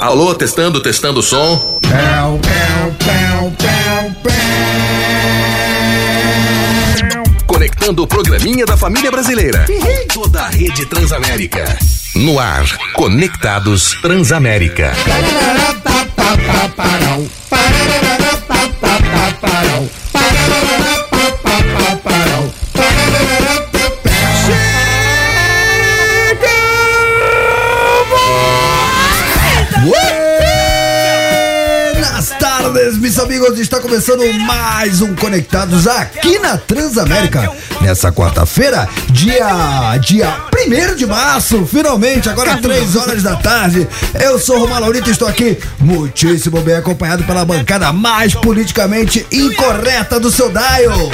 Alô, testando, testando o som. Pel, pel, pel. Conectando o programinha da família brasileira. Toda a rede Transamérica. No ar, Conectados Transamérica. Parará-pa-pa-pa-parau. Amigos. Está começando mais um Conectados aqui na Transamérica. Nessa quarta-feira, dia dia 1 de março, finalmente, agora 3 horas da tarde. Eu sou o Romão Laurito e estou aqui muitíssimo bem acompanhado pela bancada mais politicamente incorreta do seu dial.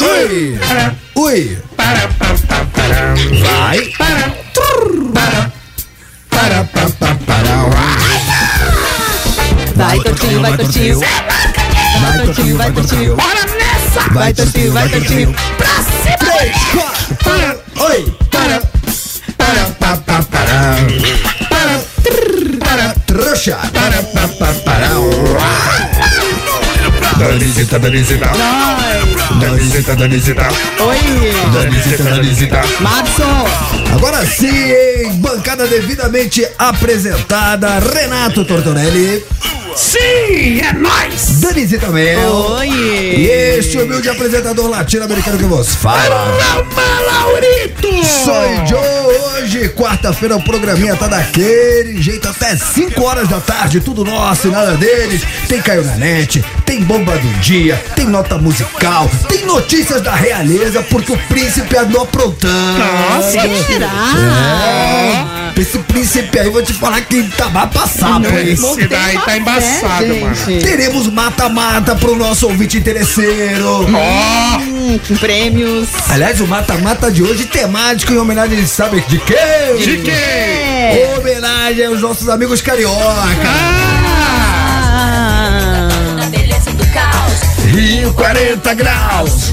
Ui! Ui! Vai! Para, para, para, para. Vai, Totinho, vai, Totinho. Vai, Totinho, vai, Totinho. Bora nessa! Vai, Totinho, vai, Totinho. Pra cima! Três, quatro, para, oi, para, para, para, para, para, para, para, trouxa, para, para, para, para, Danisita, Danisita, Danisita, Danisita, Oi, Danisita, Danisita. Madison. Agora sim, hein? bancada devidamente apresentada, Renato Tortorelli, Sim, é nóis! Danisita Mel. Oi. E este humilde apresentador latino-americano que vos fala. Rama Laurito! Sou Joe. Hoje, quarta-feira, o programinha tá daquele jeito até 5 horas da tarde, tudo nosso e nada deles. Tem Caio na net, tem bomba do dia, tem nota musical, tem notícias da realeza, porque o príncipe andou aprontando. Nossa, É. Esse príncipe aí, vou te falar que tá vai passar, por isso. Esse daí tá embaçado, mano. Teremos mata-mata pro nosso ouvinte interesseiro. Ó, com prêmios. Aliás, o mata-mata de hoje temático em homenagem, sabe de quê? de quê? É. Homenagem aos nossos amigos carioca. Ah. caos. Rio 40 graus.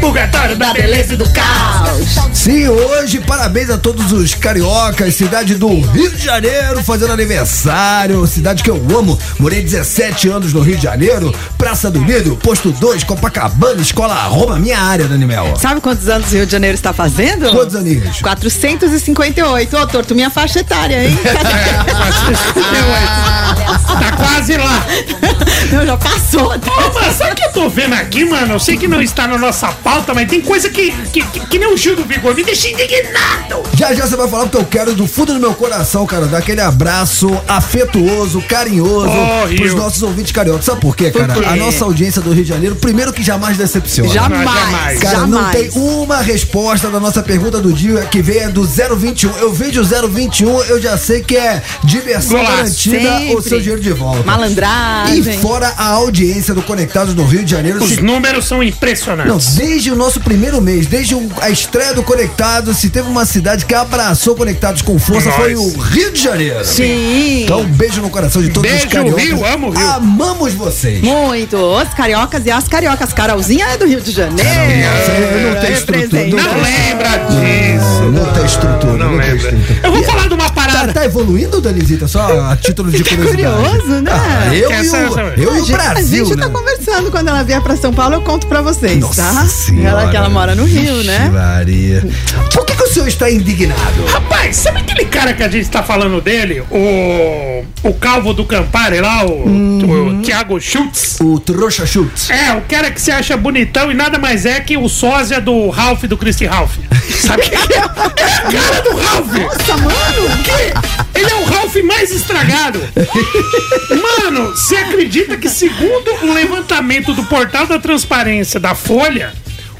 Purgatório da beleza e do caos. Sim, hoje parabéns a todos os cariocas, cidade do Rio de Janeiro, fazendo aniversário, cidade que eu amo. Morei 17 anos no Rio de Janeiro, Praça do Nido, Posto 2, Copacabana, Escola Roma, minha área, Dani Mel. Sabe quantos anos o Rio de Janeiro está fazendo? Quantos aninhos? 458. Ô, Torto, minha faixa etária, hein? Tá quase lá. Não, já passou. Ô, mas sabe o que eu tô vendo aqui, mano? Eu sei que não está na nossa pauta, mas tem coisa que, que, que, que nem o Gil do Vigor me deixa indignado. Já já você vai falar porque eu quero do fundo do meu coração, cara, dar aquele abraço afetuoso, carinhoso Oh, pros nossos ouvintes cariocas. Sabe por quê, cara? Por quê? A nossa audiência do Rio de Janeiro, primeiro que jamais decepciona. Jamais. jamais. Cara, jamais. não tem uma resposta da nossa pergunta do dia que vem é do 021. Eu vejo o 021, eu já sei que é diversão Golaço. garantida Sempre. ou seu dinheiro de volta. Malandragem. E fora a audiência do Conectados no Rio de Janeiro. Os se- números são Não, impressionantes. desde o nosso primeiro mês, desde a estreia do Conectados, se teve uma cidade que abraçou Conectados com força, Nós. foi o Rio de Janeiro. Sim. Então, um beijo no coração de todos Beijo, os cariocas. Rio, amo o Rio. Amamos vocês. Muito. Os cariocas e as cariocas. Carolzinha é do Rio de Janeiro. Eu não tenho estrutura, não Não tem- lembra Não, disso. não tem estrutura, não, Não tem lembra. estrutura. Eu vou E- falar de uma Tá, parada. tá evoluindo, Danizita? Só a título de curiosidade. Curioso, né? Ah, eu, e o, eu e A o gente- Brasil, A gente né? tá conversando. Quando ela vier pra São Paulo, eu conto pra vocês, Nossa tá? senhora. Ela que ela mora no Rio, né? Maria. Por que, que o senhor está indignado? Rapaz, sabe aquele cara que a gente tá falando dele? O. O calvo do Campari lá, o, Uhum. o Thiago Schultz. O trouxa chute. É, o cara que se acha bonitão e nada mais é que o sósia do Ralph do Christy Ralph. Sabe o que que é? É a cara do Ralph! Nossa, mano! Que? Ele é o Ralph mais estragado. Mano, você acredita que segundo o levantamento do portal da transparência da Folha,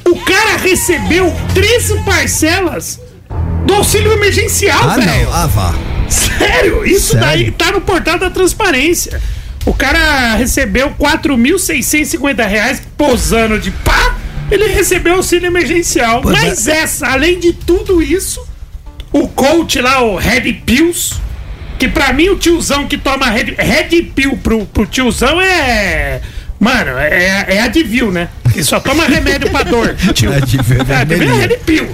o cara recebeu 13 parcelas do auxílio emergencial, Ah, velho? Ah, vá. Sério? Isso Sério? daí tá no portal da transparência. O cara recebeu 4.650 reais posando de pá. Ele recebeu auxílio emergencial. Pois Mas essa, além de tudo isso, o coach lá, o Red Pills, que pra mim o tiozão que toma Red, Red Pill pro, pro tiozão é. Mano, é, é Advil, né? Que só toma remédio pra dor. Tio. Advil é É, Advil é. Red Pill.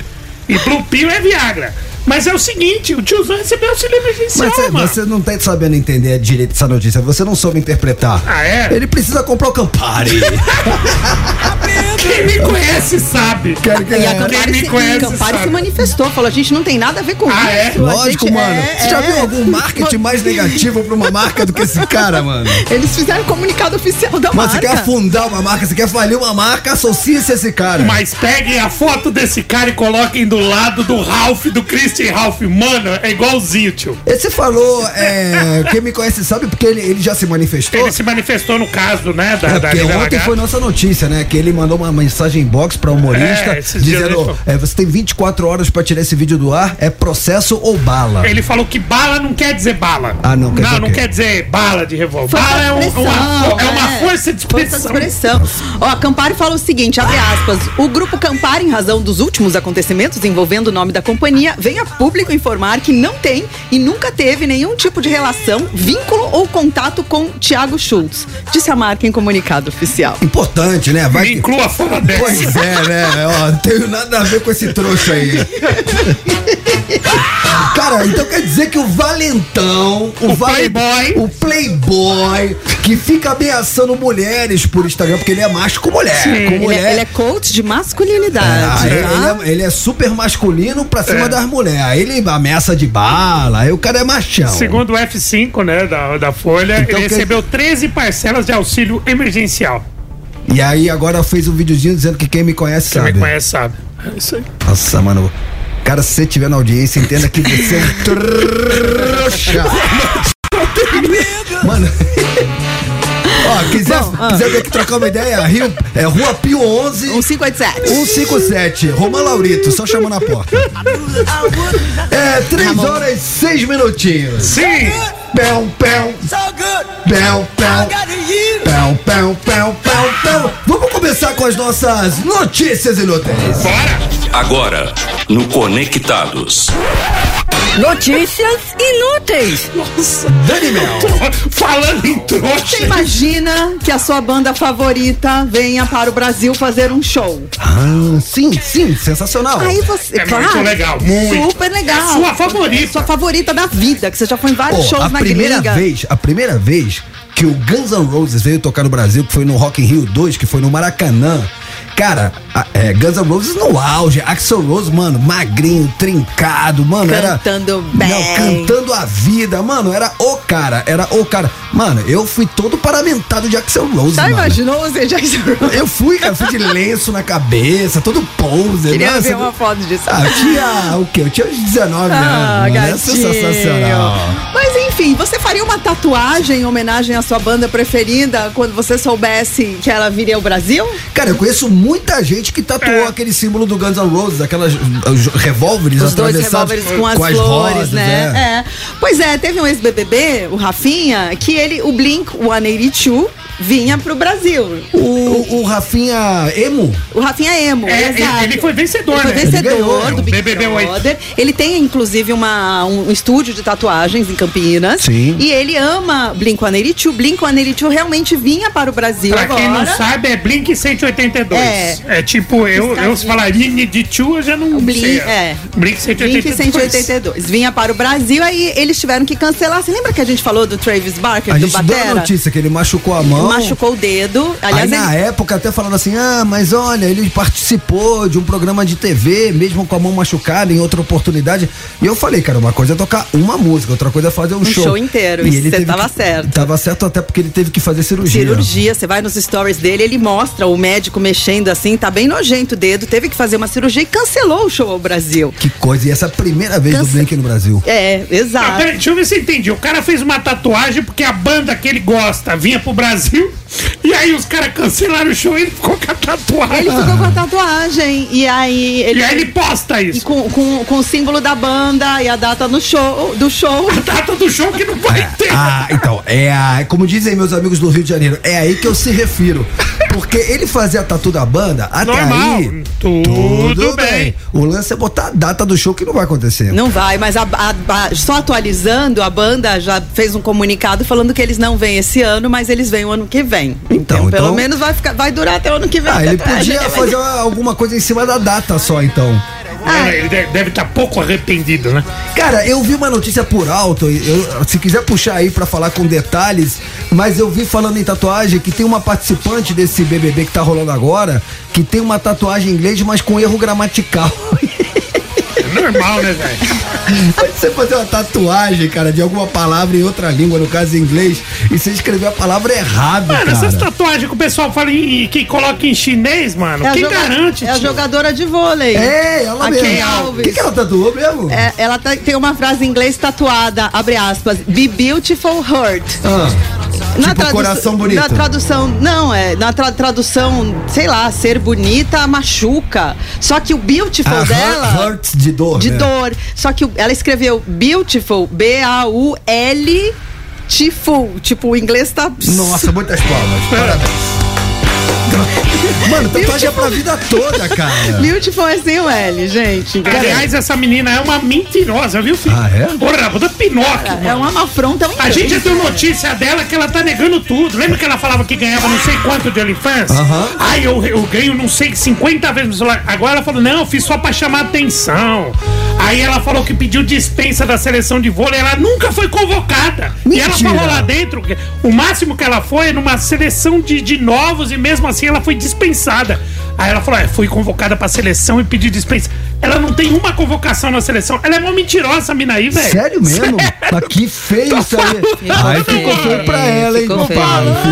E Blue Pill é Viagra. Mas é o seguinte, o tiozão recebeu auxílio emergencial, Mas você, mano. você não tá sabendo entender direito essa notícia, você não soube interpretar. Ah, é? Ele precisa comprar o Campari. Quem me conhece sabe. Quero que- E a é, Campari, Quem me se, conhece Campari sabe. se manifestou, falou: a gente não tem nada a ver com Ah, é? isso. a Lógico, gente mano. é- Você já é- viu algum marketing mais negativo pra uma marca do que esse cara, mano? Eles fizeram comunicado oficial da você marca. quer afundar uma marca, você quer falir uma marca, associe-se a esse cara. Mas peguem a foto desse cara e coloquem do lado do Ralph, do Christian Ralph. Mano, é igualzinho, tio. Esse falou, é, quem me conhece sabe, porque ele, ele já se manifestou. Ele se manifestou no caso, né, da, É, da ontem Lagarde. foi nossa notícia, né? Que ele mandou uma mensagem inbox pra humorista É, dizendo: é, você tem 24 horas pra tirar esse vídeo do ar, é processo ou bala? Ele falou que bala não quer dizer bala. Ah, não, quer não, dizer não quer dizer bala de revólver. Bala é, um- de uma, expressão, é uma é. força de Força de expressão. expressão. Ó, a Campari fala o seguinte, abre aspas, o grupo Campari, em razão dos últimos acontecimentos envolvendo o nome da companhia, vem a público informar que não tem e nunca teve nenhum tipo de relação, vínculo ou contato com Thiago Schultz, disse a marca em comunicado oficial. Importante, né? Vai Me que- inclua fora dessa. Pois é, né? Ó, não tenho nada a ver com esse trouxa aí. Cara, então quer dizer que o valentão, o, O vale- playboy. o playboy que fica ameaçando mulheres por Instagram, porque ele é macho com mulher. Com Ele mulher. é, ele é coach de masculinidade, ele, tá? ele é, ele é super masculino pra cima É. das mulheres. Aí ele ameaça de bala, aí o cara é machão. Segundo o F5, né, da, da Folha, Então ele quer- recebeu 13 parcelas de auxílio emergencial. E aí agora fez um videozinho dizendo que quem me conhece Quem sabe. me conhece sabe. É isso aí. Nossa, mano. Cara, se você estiver na audiência, entenda que você é um trouxa. Mano. Ó, quiser, Bom, ah. quiser ver que trocar uma ideia, Rio, é Rua Pio 11. 157. 157. Roman Laurito, só chama na porta. É, 3 horas e 6 minutinhos. Sim! Pão, pão. So good. Pão, pão. Pão, pão, pão, pão, pão. Vamos começar com as nossas notícias inúteis. Bora! Agora, no Conectados. Notícias inúteis. Dani Mel. Falando em Você trouxa. imagina que a sua banda favorita venha para o Brasil fazer um show? Ah, sim, sim, sensacional. Aí você, É claro, muito legal, muito. super legal. É sua favorita. Sua favorita da vida, que você já foi em vários Pô, shows a na primeira gringa. vez, a primeira vez que o Guns N' Roses veio tocar no Brasil, que foi no Rock in Rio 2, que foi no Maracanã. Cara, é, Guns N' Roses no auge, Axel Rose, mano, magrinho, trincado, mano, era Cantando bem. Não, cantando a vida, mano, era o cara, era o cara. Mano, eu fui todo paramentado de Axel Rose, Já mano. imaginou você já Eu fui, cara, fui de lenço na cabeça, todo pose. Queria nossa, ver uma foto disso. Ah, eu tinha o quê? Eu tinha uns 19 Ah, anos. é gatinho. sensacional. Mas enfim, você faria uma tatuagem em homenagem à sua banda preferida quando você soubesse que ela viria ao Brasil? Cara, eu conheço muita gente que tatuou É. aquele símbolo do Guns N' Roses, aquelas revólveres Os dois atravessados revólveres com as flores, rodas, né? é. É. Pois é, teve um ex-BBB, o Rafinha, que ele, o Blink 182, vinha pro Brasil. O, o Rafinha Emo, O Rafinha Emo, É, ele- exato. ele foi vencedor, Ele foi né? vencedor Ele ganhou, do Big BBB. Brother. Ele tem, inclusive, uma, um estúdio de tatuagens em Campinas. Sim. E ele ama Blink-182. Blink-182 realmente vinha para o Brasil Pra agora. quem não sabe, é Blink 182. É. É, tipo, eu, eu se falar Rini de Tchu, eu já não O Blink, sei. é. Blink 182. Blink 182. Vinha para o Brasil, aí eles tiveram que cancelar. Você lembra que a gente falou do Travis Barker, a do gente deu a notícia que ele machucou a mão. Machucou o dedo. Aí Aliás, na ele- época até falando assim, ah, mas olha, ele participou de um programa de TV, mesmo com a mão machucada, em outra oportunidade. E eu falei, cara, uma coisa é tocar uma música, outra coisa é fazer um, Um show inteiro, E ele você tava que- certo. Tava certo até porque ele teve que fazer cirurgia. Cirurgia, você vai nos stories dele, ele mostra o médico mexendo assim, tá bem nojento o dedo, teve que fazer uma cirurgia e cancelou o show ao Brasil. Que coisa, e essa é a primeira vez do Cance- Blink no Brasil. É, Ah, exato. peraí, deixa eu ver se eu entendi. O cara fez uma tatuagem porque a banda que ele gosta vinha pro Brasil. E aí os caras cancelaram o show e ele ficou com a tatuagem. Ele ficou com a tatuagem e aí ele, E aí ele posta isso. com, com, com o símbolo da banda e a data no show, do show. A data do show que não vai ter. Ah, então, é a, como dizem meus amigos do Rio de Janeiro, é aí que eu se refiro. Porque ele fazia tatu da banda, até Normal, aí. tudo bem. O lance é botar a data do show que não vai acontecer. Não vai, mas a- a- a- só atualizando, a banda já fez um comunicado falando que eles não vêm esse ano, mas eles vêm o ano que vem. Então, pelo então- menos vai, ficar, vai durar até o ano que vem. Ah, ele podia fazer alguma coisa em cima da data só, então. Ah. Ele de- deve estar pouco arrependido, né? Cara, eu vi uma notícia por alto, eu- se quiser puxar aí pra falar com detalhes, mas eu vi falando em tatuagem que tem uma participante desse BBB que tá rolando agora, que tem uma tatuagem em inglês, mas com erro gramatical. É normal, né, velho? Pode você fazer uma tatuagem, cara, de alguma palavra em outra língua, no caso em inglês, e você escrever a palavra errado, Mano, essas cara. tatuagens que o pessoal fala em, que coloca em chinês, mano, a quem joga- garante? É a jogadora de vôlei. É, ela A mesmo. O que, que ela tatuou mesmo? É, ela tá- tem uma frase em inglês tatuada, abre aspas, be beautiful hurt. Ah, Tipo, coração bonito. Na tradução, não, é, na tra- tradução, sei lá, ser bonita machuca. Só que o beautiful ah, dela hurts de dor, de né? dor. Só que ela escreveu beautiful, B A U L Tiful. Tipo, o inglês tá Nossa, muitas palmas. Parabéns. Mano, tatuagem é pra vida toda, cara. Beautiful é sem o L, gente. Aliás, essa menina é uma mentirosa, viu, filho? Ah, é? Porra, puta Pinóquio, É mano. uma afronta muito A gente já deu notícia dela que ela tá negando tudo. Lembra que ela falava que ganhava não sei quanto de OnlyFans? Aham. Ai, eu, eu ganho não sei 50 vezes no celular. Agora ela falou, não, eu fiz só pra chamar atenção. Aí ela falou que pediu dispensa da seleção de vôlei. Ela nunca foi convocada. E ela Mentira. falou lá dentro, que o máximo que ela foi é numa seleção de, de novos e mesmo assim ela foi dispensada. Aí ela falou, é, fui convocada pra seleção e pedi dispensa. Ela não tem uma convocação na seleção. Ela é uma mentirosa, essa mina aí, velho. Sério mesmo? Mas que feio isso aí. Aí ficou feio pra ela, hein, Ficou feio.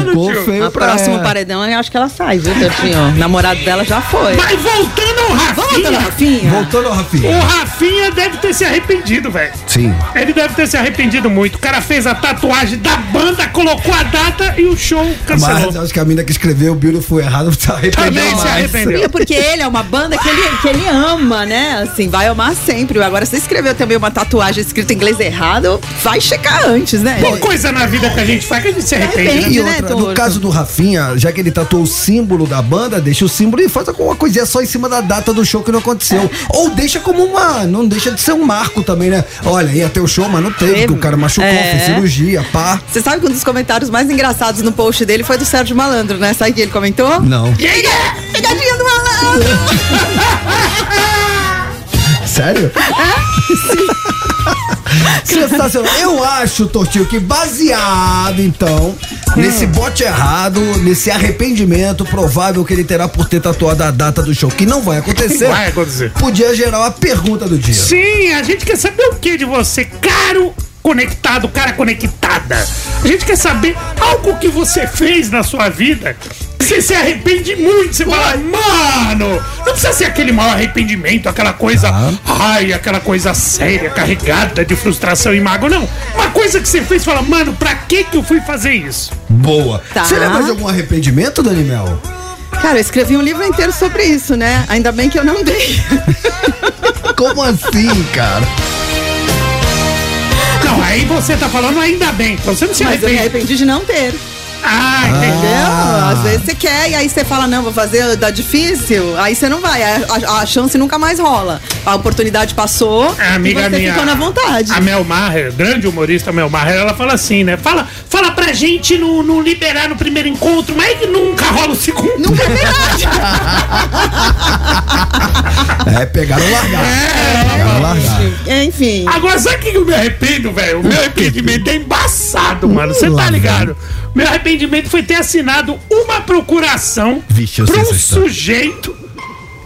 Ficou tio. feio No pra próximo ela. paredão, eu acho que ela sai, viu, Tortinho? O namorado dela já foi. Mas voltando ao Rafinha. Volta, Rafinha. Voltando ao O Rafinha. Rafinha deve ter se arrependido, velho. Sim. Ele deve ter se arrependido muito. O cara fez a tatuagem da banda, colocou a data e o show cancelou. Mas acho que a mina que escreveu o Beautiful errado se arrependeu Também se arrependeu. Porque ele é uma banda que ele, que ele ama, né? Assim, vai amar sempre. Agora, se você escreveu também uma tatuagem escrita em inglês errado, vai checar antes, né? Tem coisa na vida que a gente faz que a gente se arrepende. né? Arrepende. E né, outra, no Torto? caso do Rafinha, já que ele tatuou o símbolo da banda, deixa o símbolo e faz alguma coisinha só em cima da data do show que não aconteceu. Ou deixa como uma. Não deixa de ser um marco também, né? Olha, ia ter o show, mas não teve, porque o cara machucou, É. fez cirurgia, pá. Você sabe que um dos comentários mais engraçados no post dele foi do Sérgio Malandro, né? Sabe o que ele comentou? Não. Pegadinha do malandro! Sério? Sensacional. Eu acho, Tortinho, que baseado, então, nesse bote errado, nesse arrependimento provável que ele terá por ter tatuado a data do show, que não vai acontecer, Vai acontecer. podia gerar uma pergunta do dia. Sim, a gente quer saber o que de você, caro conectado, cara conectada. A gente quer saber algo que você fez na sua vida. Você se arrepende muito, você fala, mano, não precisa ser aquele maior arrependimento, aquela coisa, ai, aquela coisa séria, carregada de frustração e mágoa, não. Uma coisa que você fez, fala, mano, pra que que eu fui fazer isso? Boa. Tá. Você lembra de algum arrependimento, Dani Mel? Cara, eu escrevi um livro inteiro sobre isso, né? Ainda bem que eu não dei. Como assim, cara? Não, aí você tá falando ainda bem, então você não se Mas eu me arrepende. arrependi de não ter. Ah, entendeu? Entendeu? Ah. Às vezes você quer e aí você fala, não, vou fazer, dá difícil. Aí você não vai. A, a- a chance nunca mais rola. A oportunidade passou A amiga e você minha. ficou na vontade. A Mel Maher, grande humorista Mel Maher, ela fala assim, né? Fala, fala pra gente não, não liberar no primeiro encontro, mas que nunca rola o segundo. Nunca é verdade. É, pegaram largar. Pegaram largar. Enfim. Agora, sabe o que eu me arrependo, velho? O meu arrependimento é embaçado, mano. Você tá ligado? Meu arrependimento foi ter assinado uma procuração pra um sujeito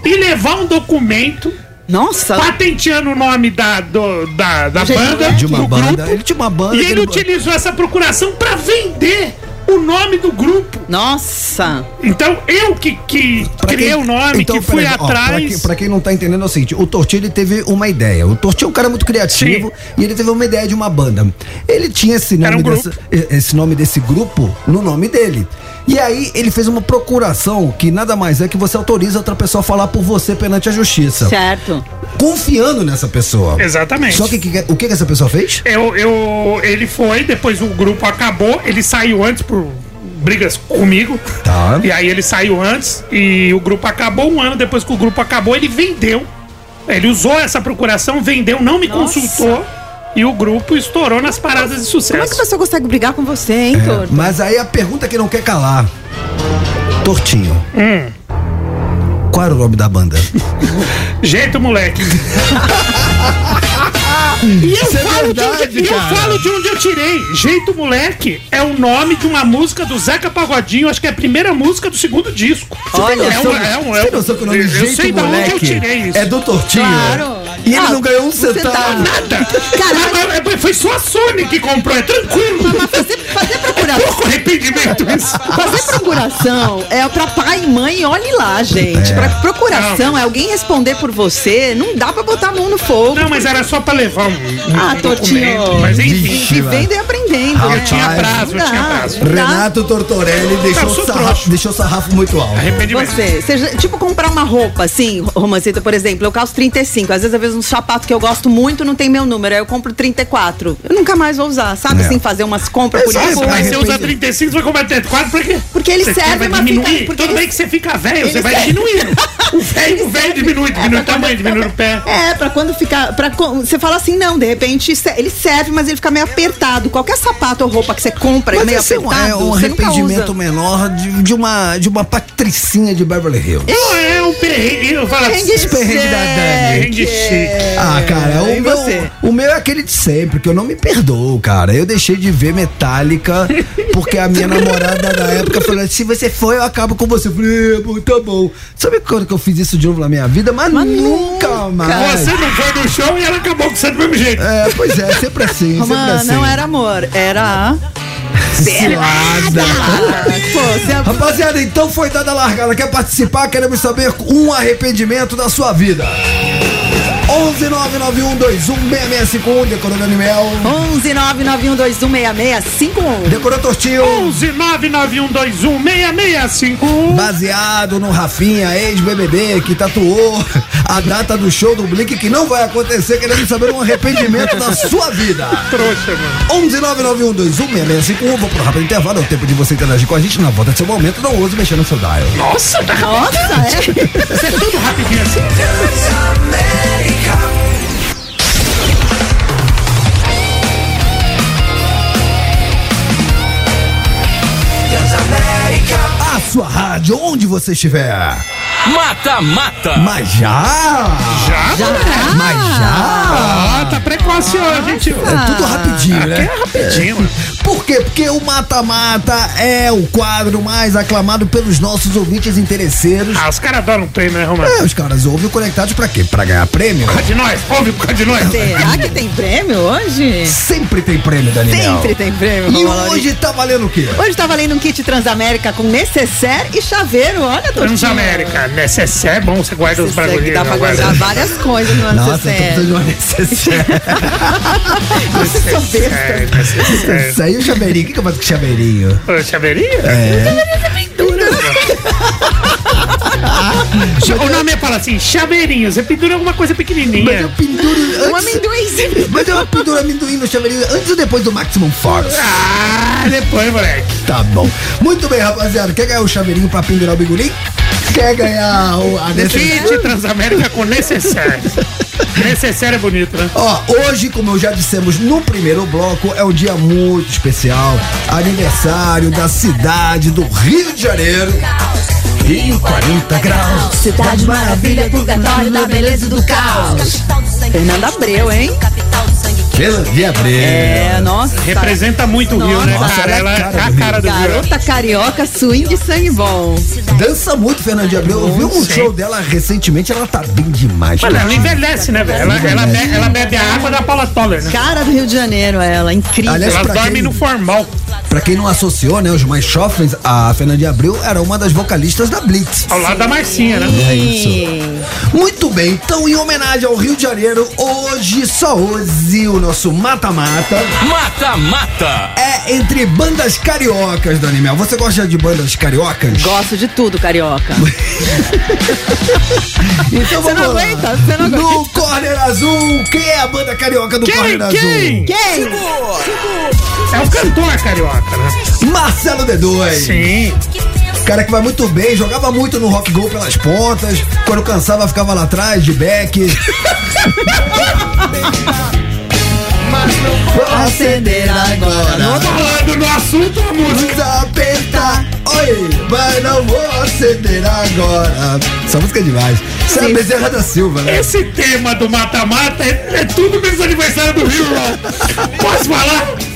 e levar um documento Nossa. patenteando o nome da, do- da, da banda, De uma do banda. grupo, Ele tinha uma banda. e ele utilizou essa procuração pra vender o nome do grupo. Nossa. Então, eu que, que Pra criei quem- o nome, Então, que fui ó, atrás. pra, quem, pra quem não tá entendendo é o seguinte: o Tortinho ele teve uma ideia. O Tortinho é um cara muito criativo e ele teve uma ideia de uma banda. Ele tinha esse nome, um dessa- esse nome desse grupo no nome dele. E aí ele fez uma procuração que nada mais é que você autoriza outra pessoa a falar por você perante a justiça. Certo. Confiando nessa pessoa. Exatamente. Só que, que- o que, que essa pessoa fez? Eu, eu, ele foi, depois o grupo acabou, ele saiu antes por brigas comigo. Tá. E aí ele saiu antes e o grupo acabou. Um ano depois que o grupo acabou, ele vendeu. Ele usou essa procuração, vendeu, não me Nossa. consultou. E o grupo estourou nas paradas de Como é que a sucesso. pessoa consegue brigar com você, hein, Torto? Mas aí a pergunta que não quer calar: Tortinho. Hum. Qual era o nome da banda? Jeito, moleque. E eu, Isso é falo, de verdade, onde, e eu falo de onde eu tirei. Jeito Moleque é o nome de uma música do Zeca Pagodinho, acho que é a primeira música do segundo disco. Olha, é um, é um, é Você um, tem noção que o nome eu Jeito sei da onde eu Moleque tirei isso. é do Tortinho? Claro. E ele Ah, não ganhou um centavo. Nada. Cara, Mas- mas- mas foi só a Sony que comprou, é tranquilo. Fazer, fazer procuração. Pouco arrependimento isso. Fazer procuração é pra pai e mãe, olhe lá, gente. Pra procuração é alguém responder por você. Não dá pra botar a mão no fogo. Não, mas era só pra levar um, um Ah, um Totinho. documento. Mas enfim. Vivendo e aprendendo. Né? eu tinha prazo, eu Não tinha prazo. não dá. Renato Tortorelli deixou, Eu o sou sarrafo, deixou sarrafo muito alto. arrependimento. Você, seja, tipo comprar uma roupa, assim, Romancita, por exemplo, eu calço 35. Às vezes eu vejo um sapato que eu gosto muito, não tem meu número, aí eu compro 34. Eu nunca mais vou usar, sabe? É. Assim, fazer umas compras por Exato, impulso. vai mas você usa arrepender. 35, você vai comprar 34, por quê? Porque ele Você serve, mas diminuir. porque Tudo ele- bem que você fica velho, ele você vai serve- diminuindo. O velho, o velho diminui, diminui o tamanho, diminui o pé. É, pra quando ficar. Pra, você fala assim, não, de repente se- ele serve, mas ele fica meio apertado. Qualquer sapato ou roupa que você compra Mas meio esse é um, apertado. é um nunca arrependimento menor de, de uma, de uma patricinha de Beverly Hills. Não é um perrengue, eu falo assim. Perrengue da Dani. Perrengue chique. Ah, cara, o meu, você? o meu é aquele de sempre, que eu não me perdoo, cara. Eu deixei de ver Metallica porque a minha namorada na época falou: se você for, eu acabo com você. Eu falei, "É, tá bom. Sabe quando que eu fiz isso de novo na minha vida? Mas, Mas nunca nunca. mais. Você não foi no show e ela acabou com você do mesmo jeito. É, pois é, sempre assim, sempre Romã, assim. não era amor, era. Cilada. Pô, você Rapaziada, então foi dada a largada. Quer participar? Queremos saber um arrependimento da sua vida. 11 991216651, decorou Dani Mel. 11 991216651. Decorou Tortinho. 11 99121 6651. Baseado no Rafinha, ex-BBB, que tatuou a data do show do Blink, que não vai acontecer, querendo saber um arrependimento da sua vida. Trouxa, mano. 11 991216651, vou pro rápido intervalo, é o tempo de você interagir com a gente na volta do seu momento, não ouse mexer no seu dial. Nossa, tá Nossa, é. Você é tudo rapidinho assim. Sua rádio, onde você estiver. Mata Mata. Mas já! Já? Já? Mas já! Ah, tá precoce hoje, tio. É tudo rapidinho, né? É rapidinho, mano. Por quê? Porque o Mata Mata é o quadro mais aclamado pelos nossos ouvintes interesseiros. Ah, os caras adoram prêmio, né, Romano? É, os caras ouvem o Conectados pra quê? Pra ganhar prêmio? Por causa de nós, ouve por causa de nós. Será que tem prêmio hoje? Sempre tem prêmio, Daniel. Sempre tem prêmio. E hoje tá valendo o quê? Hoje tá valendo um kit Transamérica com necessaire e chaveiro. Olha. Transamérica, necessaire é bom, você guarda os Necessaire, que bagulhinhos. dá pra né, guarda. guardar várias coisas no Nossa, necessaire. de uma necessaire. Necessaire, necessaire. Isso aí, o chaveirinho. O que, que eu faço com chaveirinho? Ô, Chaveirinho? É. O nome é fala assim, chaveirinho. Você pendura alguma coisa Mas eu pequenininha. penduro Um antes... amendoim. Mas eu penduro amendoim no chaveirinho antes ou depois do Maximum Force? Ah, depois, moleque. Tá bom. Muito bem, rapaziada. Quer ganhar o chaveirinho pra pendurar o bigolim? Quer ganhar o, a necessaire? Kit Transamérica com necessaire. necessaire é bonito, né? Ó, hoje, como já dissemos no primeiro bloco, é um dia muito especial. Aniversário da cidade do Rio de Janeiro. Rio 40 graus. Cidade maravilha, purgatório da beleza do caos. Fernanda Abreu, hein? Pelo de abril. É, nossa. Representa muito o Rio, né, Nossa, cara? ela é a cara do cara do Rio. Garota carioca, swing sangue bom. Dança muito, Fernanda de Abreu. Eu vi um show dela recentemente, ela tá bem demais. Mano, ela envelhece, né, velho? Ela, ela, ela bebe a água da Paula Toller, né? Cara do Rio de Janeiro, ela, incrível. Aliás, Ela dorme quem- no formal. Pra quem não associou, né, os mais jovens, a Fernanda de Abreu era uma das vocalistas da Blitz. Ao lado da Marcinha, né? É isso. Muito bem, então em homenagem ao Rio de Janeiro, hoje, só hoje, o nosso mata-mata Mata Mata. é entre bandas cariocas, Dani Mel. Você gosta de bandas cariocas? Gosto de tudo, carioca. Então Você não vamos lá. aguenta? Você não No Corner Azul, quem é a banda carioca do Quem? Corner Quem? Quem? É o cantor carioca, né? Azul? Marcelo D2. Sim. Cara que vai muito bem, jogava muito no rock go pelas pontas. Quando cansava, ficava lá atrás, de back. Acender agora. Falando no assunto, a música. Vamos apertar. Oi, vai não vou acender agora. Essa música é demais. Isso é a Bezerra da Silva, né? Esse tema do mata-mata é, é tudo menos aniversário do Rio. Posso falar?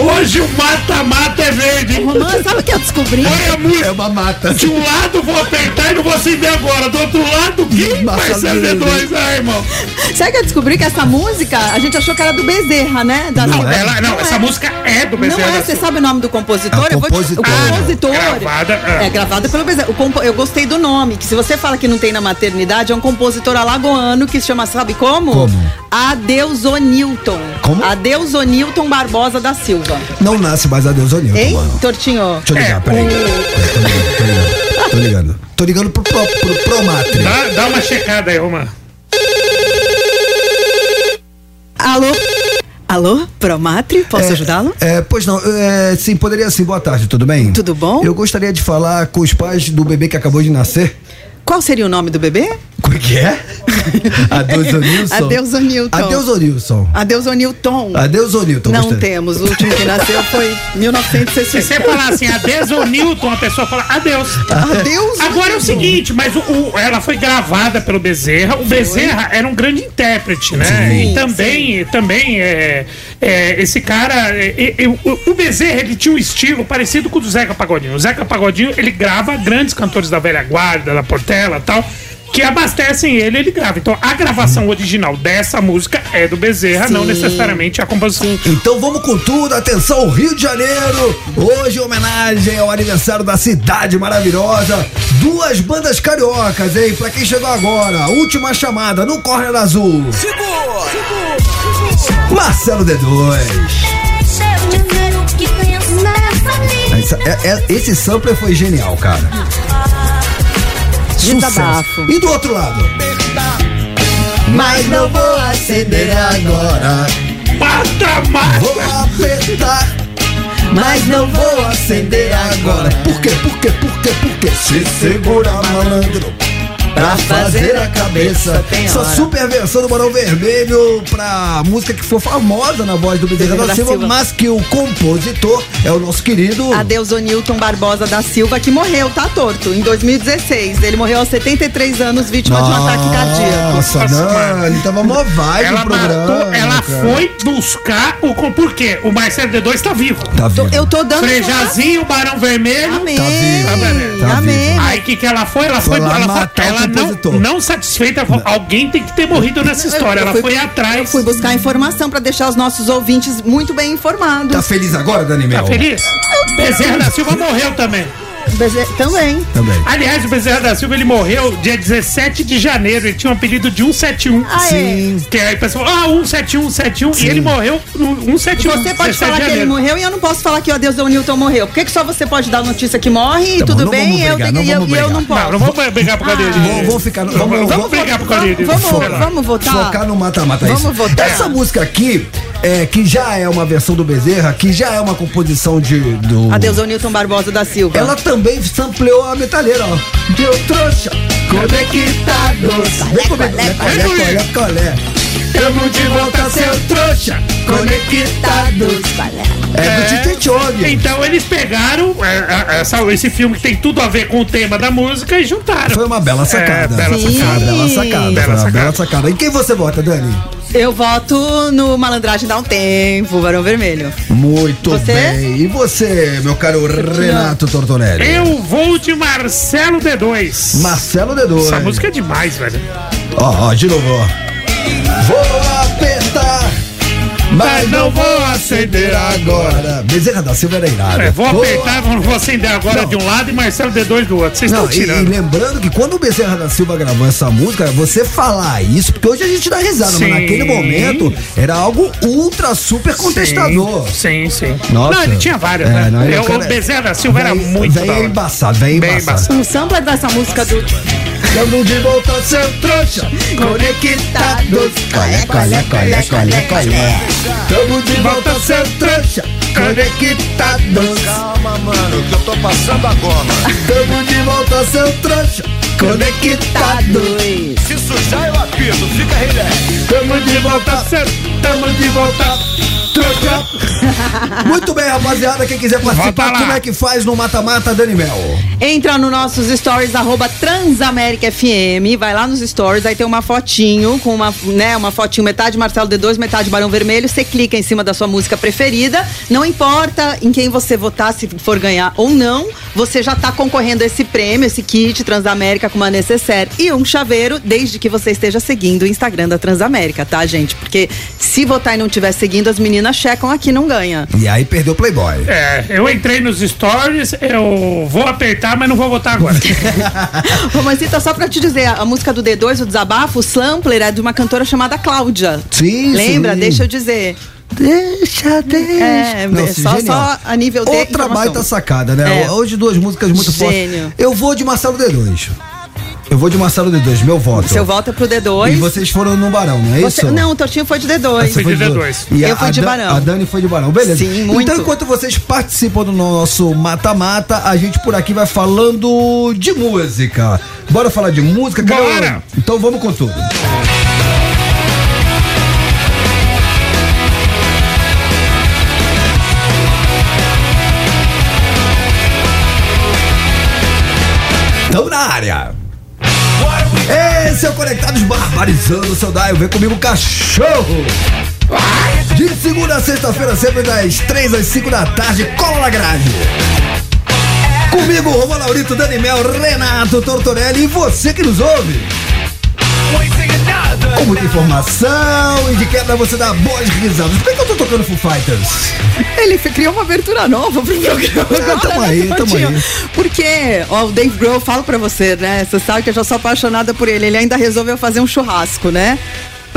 Hoje o mata-mata é verde. Romã, sabe o que eu descobri? Olha a música. É uma mata. De um lado vou apertar e não vou acender agora. Do outro lado, quem vai Bezerra. dois? Ah, irmão. Sabe que eu descobri que essa música, a gente achou que era do Bezerra, né? Da Não, Não é? ela, não, essa música é do Não Bezerra é, da você sabe o nome do compositor? A Eu vou te- compositor. o compositor. Gravada, é. É, gravada pelo Bezerra. O compo- eu gostei do nome, que se você fala que não tem na maternidade, é um compositor alagoano que se chama, sabe como? Como? Adeusonilton. Como? Adeusonilton Barbosa da Silva. Não nasce mais a Deus Hein, mano. Tortinho? Deixa eu ligar, É, peraí. Tô ligando, tô ligando. Tô ligando. Tô ligando pro, pro, pro Promatre. Dá, dá uma checada aí, Romã. Alô? Alô? Promatre? Posso ajudá-lo? É, pois não, é, sim, poderia sim. Boa tarde, tudo bem? Tudo bom? Eu gostaria de falar com os pais do bebê que acabou de nascer. Qual seria o nome do bebê? Como é que é? Adeus, O'Nilson. Adeus, O'Nilton. Adeus, O'Nilson. Adeus, O'Nilton. Adeus, O'Nilton. Não gostaria. temos. O último que nasceu foi Se 1960. você falar assim, adeus ou Newton, a pessoa fala adeus. Adeus. Agora é o O'Nilton. seguinte, mas o, o- ela foi gravada pelo Bezerra. O Bezerra era um grande intérprete, né? Sim, e também, também é, é, esse cara, é, é, o, o Bezerra ele tinha um estilo parecido com o do Zeca Pagodinho. O Zeca Pagodinho ele grava grandes cantores da velha guarda, da Portela, e tal. Que abastecem ele, ele grava. Então a gravação original dessa música é do Bezerra, não Sim. necessariamente a composição. Então vamos com tudo, atenção, Rio de Janeiro. Hoje, em homenagem ao aniversário da cidade maravilhosa. Duas bandas cariocas, hein? Pra quem chegou agora, última chamada no Corner Azul. Marcelo D2. Essa- é- é- esse sampler foi genial, cara. Desabafo. E do outro lado? Mas não vou acender agora. Mata, mata! Vou apertar. Mas não vou acender agora. Por quê? Por quê? Por quê? Por quê? Se segura, malandro. Pra fazer a cabeça. Essa super versão do Barão Vermelho pra música que foi famosa na voz do Bezerra da da Silva, Silva. mas que o compositor é o nosso querido. Adeus, O'Nilton Barbosa da Silva, que morreu, tá torto, em 2016. Ele morreu aos 73 anos, vítima de um ataque cardíaco. Nossa, Nossa, não, mano. ele tava mó vibe Ela no programa. matou, ela cara. foi buscar o. Por quê? O Marcelo D2 tá vivo. Tá vivo. Eu tô dando. Frejazinho, Barão Vermelho. Amém. Tá vivo. Tá? Tá Amém. vivo. Aí o que, que ela foi? Ela foi. Foi lá ela ela não, não satisfeita, falou, alguém tem que ter morrido nessa história. Eu ela fui- foi atrás. Eu fui buscar informação pra deixar os nossos ouvintes muito bem informados. Tá feliz agora, Dani Mel? Tá feliz? Bezerra da Silva morreu também. Beze- Também. Também. Aliás, o Bezerra da Silva ele morreu dia 17 de janeiro. Ele tinha um apelido de 171. Ah, é? Sim. Que aí o pessoal, ah, 171, 171. Sim. E ele morreu no 171. Você pode 17 falar que ele morreu e eu não posso falar que o Adeus O'Nilton morreu. Por que, que só você pode dar notícia que morre e Tá bom, tudo não bem? vamos eu brigar, tenho não e eu, vamos eu brigar. não posso. Não, não vamos brigar por causa dele. Vamos, vamos ficar. Vamos, Vamos, vamos, brigar por causa dele. Vamos, lá. vamos votar. Focar no mata-mata. é Vamos isso. votar. Essa música aqui, é, que já é uma versão do Bezerra, que já é uma composição de, do. Adeus O'Nilton Barbosa da Silva. Ela também sampleou a metalheira, ó. Deu trouxa, conectados. Vem comigo, né? Colé, colé, colé. Tamo de volta, seu trouxa, conectados. É do Titi Chong. Então eles pegaram é, é, essa- esse filme que tem tudo a ver com o tema da música e juntaram. Foi uma bela sacada. É, bela Sim. sacada. Bela sacada. Bela sacada. bela sacada. E quem você vota, Dani? Eu voto no Malandragem Dá um Tempo, Barão Vermelho. Muito Você? bem. E você, meu caro Renato Tortonelli? Eu vou de Marcelo D2. Marcelo D2. Essa música é demais, velho. Ó, ó, de novo, ó. Vou apertar, mas não vou acender agora. Bezerra da Silva era irada. É, vou apertar, vou, vou acender agora de um lado e Marcelo D2 do outro. Vocês Não, estão e, e tirando. lembrando que quando o Bezerra da Silva gravou essa música, você falar isso, porque hoje a gente dá risada, Sim. mas naquele momento era algo ultra super contestador. Sim, sim. Nossa. Não, ele tinha várias, É, né? não, ele- Eu- o cara- o Bezerra da Silva era Vem- muito Vem embaçado, vem Bem embaçado. embaçado. O sampler dessa música do. Tamo de volta, seu trouxa, conectados. Colé, colé, colé, colé, colé. Tamo de volta, seu trouxa, conectados. Calma, mano, que eu tô passando a goma. Tamo de volta, seu trouxa, conectados. Se sujar, eu apito, fica relax. Tamo de volta, Tamo de volta. Muito bem, rapaziada. Quem quiser participar, como é que faz no Mata-Mata, Dani Mel? Entra nos nossos stories, arroba Transamérica FM, vai lá nos stories, aí tem uma fotinho com uma, né, uma fotinho metade Marcelo D2, metade Barão Vermelho, você clica em cima da sua música preferida, não importa em quem você votar, se for ganhar ou não, você já tá concorrendo a esse prêmio, esse kit Transamérica com uma necessaire e um chaveiro, desde que você esteja seguindo o Instagram da Transamérica, tá, gente? Porque se votar e não estiver seguindo, as meninas checam aqui, não ganha. E aí perdeu o Playboy. É, eu entrei nos stories, eu vou apertar, mas não vou votar agora. Romancita, só pra te dizer, a música do D2, o Desabafo, o Sampler é de uma cantora chamada Cláudia. Sim, Lembra? sim. Deixa eu dizer. Deixa, deixa. É, só- genial. só a nível de Outra informação. baita sacada, né? É. Hoje duas músicas muito Gênio. fortes. Eu vou de Marcelo D2. Eu vou de Marcelo D2, meu voto. Seu voto é pro D2. E vocês foram no Barão, não é Você- isso? não, o Tortinho foi de D2. Você Fui de do- D2. E Eu a, fui de Barão. A Dani foi de Barão, beleza? Sim, muito. Então, enquanto vocês participam do nosso mata-mata, a gente por aqui vai falando de música. Bora falar de música? Bora! Então vamos com tudo. Tamo na área. É o Conectados Barbarizando, seu Daio. Vem comigo, cachorro. De segunda a sexta-feira, sempre das três às cinco da tarde, cola na grade. Comigo, Roma Laurito, Dani Mel, Renato Tortorelli e você que nos ouve. Com muita informação e de quebra você dá boas risadas. Por que, eu tô tocando Foo Fighters? Ele criou uma abertura nova pro programa. agora, tamo né, aí, tamo Tortinho? aí. Porque, ó, o Dave Grohl, falo pra você, né? Você sabe que eu já sou apaixonada por ele. Ele ainda resolveu fazer um churrasco, né?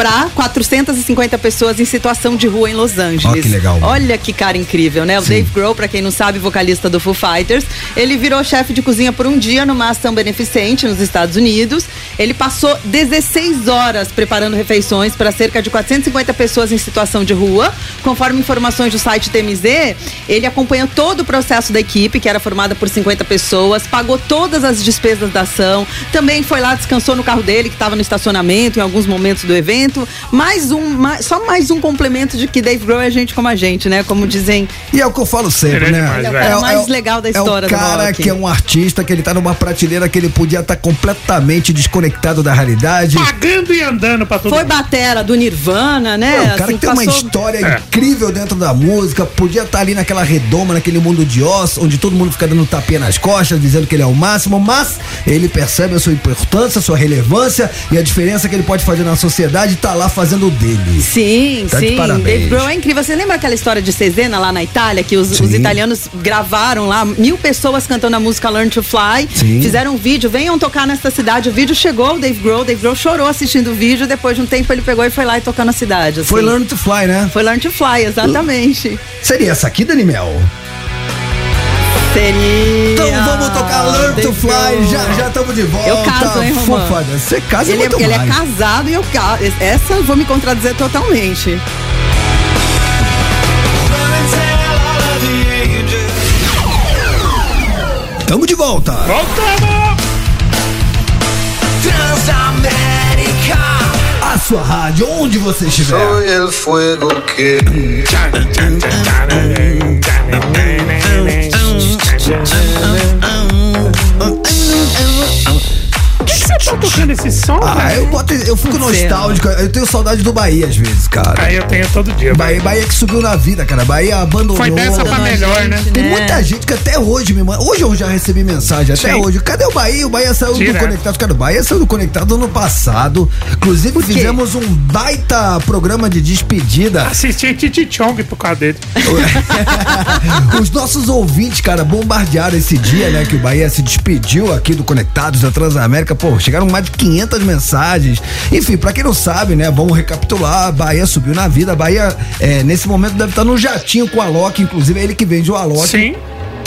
Pra 450 pessoas em situação de rua em Los Angeles. Ó, que legal, mano. Olha que cara incrível, né? O Sim. Dave Grohl, pra quem não sabe, vocalista do Foo Fighters, ele virou chefe de cozinha por um dia numa ação beneficente nos Estados Unidos. Ele passou 16 horas preparando refeições para cerca de 450 pessoas em situação de rua. Conforme informações do site TMZ, ele acompanhou todo o processo da equipe, que era formada por 50 pessoas, pagou todas as despesas da ação, também foi lá, descansou no carro dele, que estava no estacionamento em alguns momentos do evento. Mais um, mais- só mais um complemento de que Dave Grohl é gente como a gente, né? Como dizem E é o que eu falo sempre, é né? demais, Ele é o cara mais legal da história É o cara que é um artista, que ele tá numa prateleira que ele podia estar completamente desconectado da realidade. Pagando e andando pra todo Foi mundo. batera do Nirvana, né? É, o cara Assim, que tem uma passou- história É. incrível dentro da música, podia estar ali naquela redoma, naquele mundo de Oz, onde todo mundo fica dando tapinha nas costas, dizendo que ele é o máximo, mas ele percebe a sua importância, a sua relevância e a diferença que ele pode fazer na sociedade e tá lá fazendo o dele. Sim, Tá sim. Dave Grohl é incrível. Você lembra aquela história de Cesena lá na Itália, que os, os italianos gravaram lá, mil pessoas cantando a música Learn to Fly, Sim. fizeram um vídeo, venham tocar nessa cidade. O vídeo chegou, o Dave Grohl, Dave Grohl chorou assistindo o vídeo, depois de um tempo ele pegou e foi lá e tocou na cidade. assim. Foi Learn to Fly, né? Foi Learn to Fly, exatamente. Seria essa aqui, Dani Mel? Seria. Então vamos tocar Learn to Fly, já já estamos de volta. Eu caso, hein? Fofada, Você casa Ele, é, ele é casado e eu ca- Essa eu vou me contradizer totalmente. Tamo de volta. Voltamos! A sua rádio, onde você estiver. Soy el fuego que Por que você tá tocando esse som, Ah, eu, boto, eu fico nostálgico. Eu tenho saudade do Bahia às vezes, cara. Aí eu tenho todo dia. Bahia, Bahia que subiu na vida, cara. Bahia abandonou. Foi dessa pra melhor, né? Tem muita gente que até hoje me manda. Hoje eu já recebi mensagem, até Sim. hoje. Cadê o Bahia? O Bahia saiu Direto. do Conectado. Cara, o Bahia saiu do Conectado ano passado. Inclusive, fizemos um baita programa de despedida. Assisti Titi Chong por causa dele. Os nossos ouvintes, cara, bombardearam esse dia, né? Que o Bahia se despediu aqui do Conectados da Transamérica. Pô, chegaram mais de 500 mensagens. Enfim, pra quem não sabe, né? Vamos recapitular. A Bahia subiu na vida. A Bahia, é, nesse momento, deve estar no jatinho com a Alok. Inclusive, é ele que vende o Alok. Sim.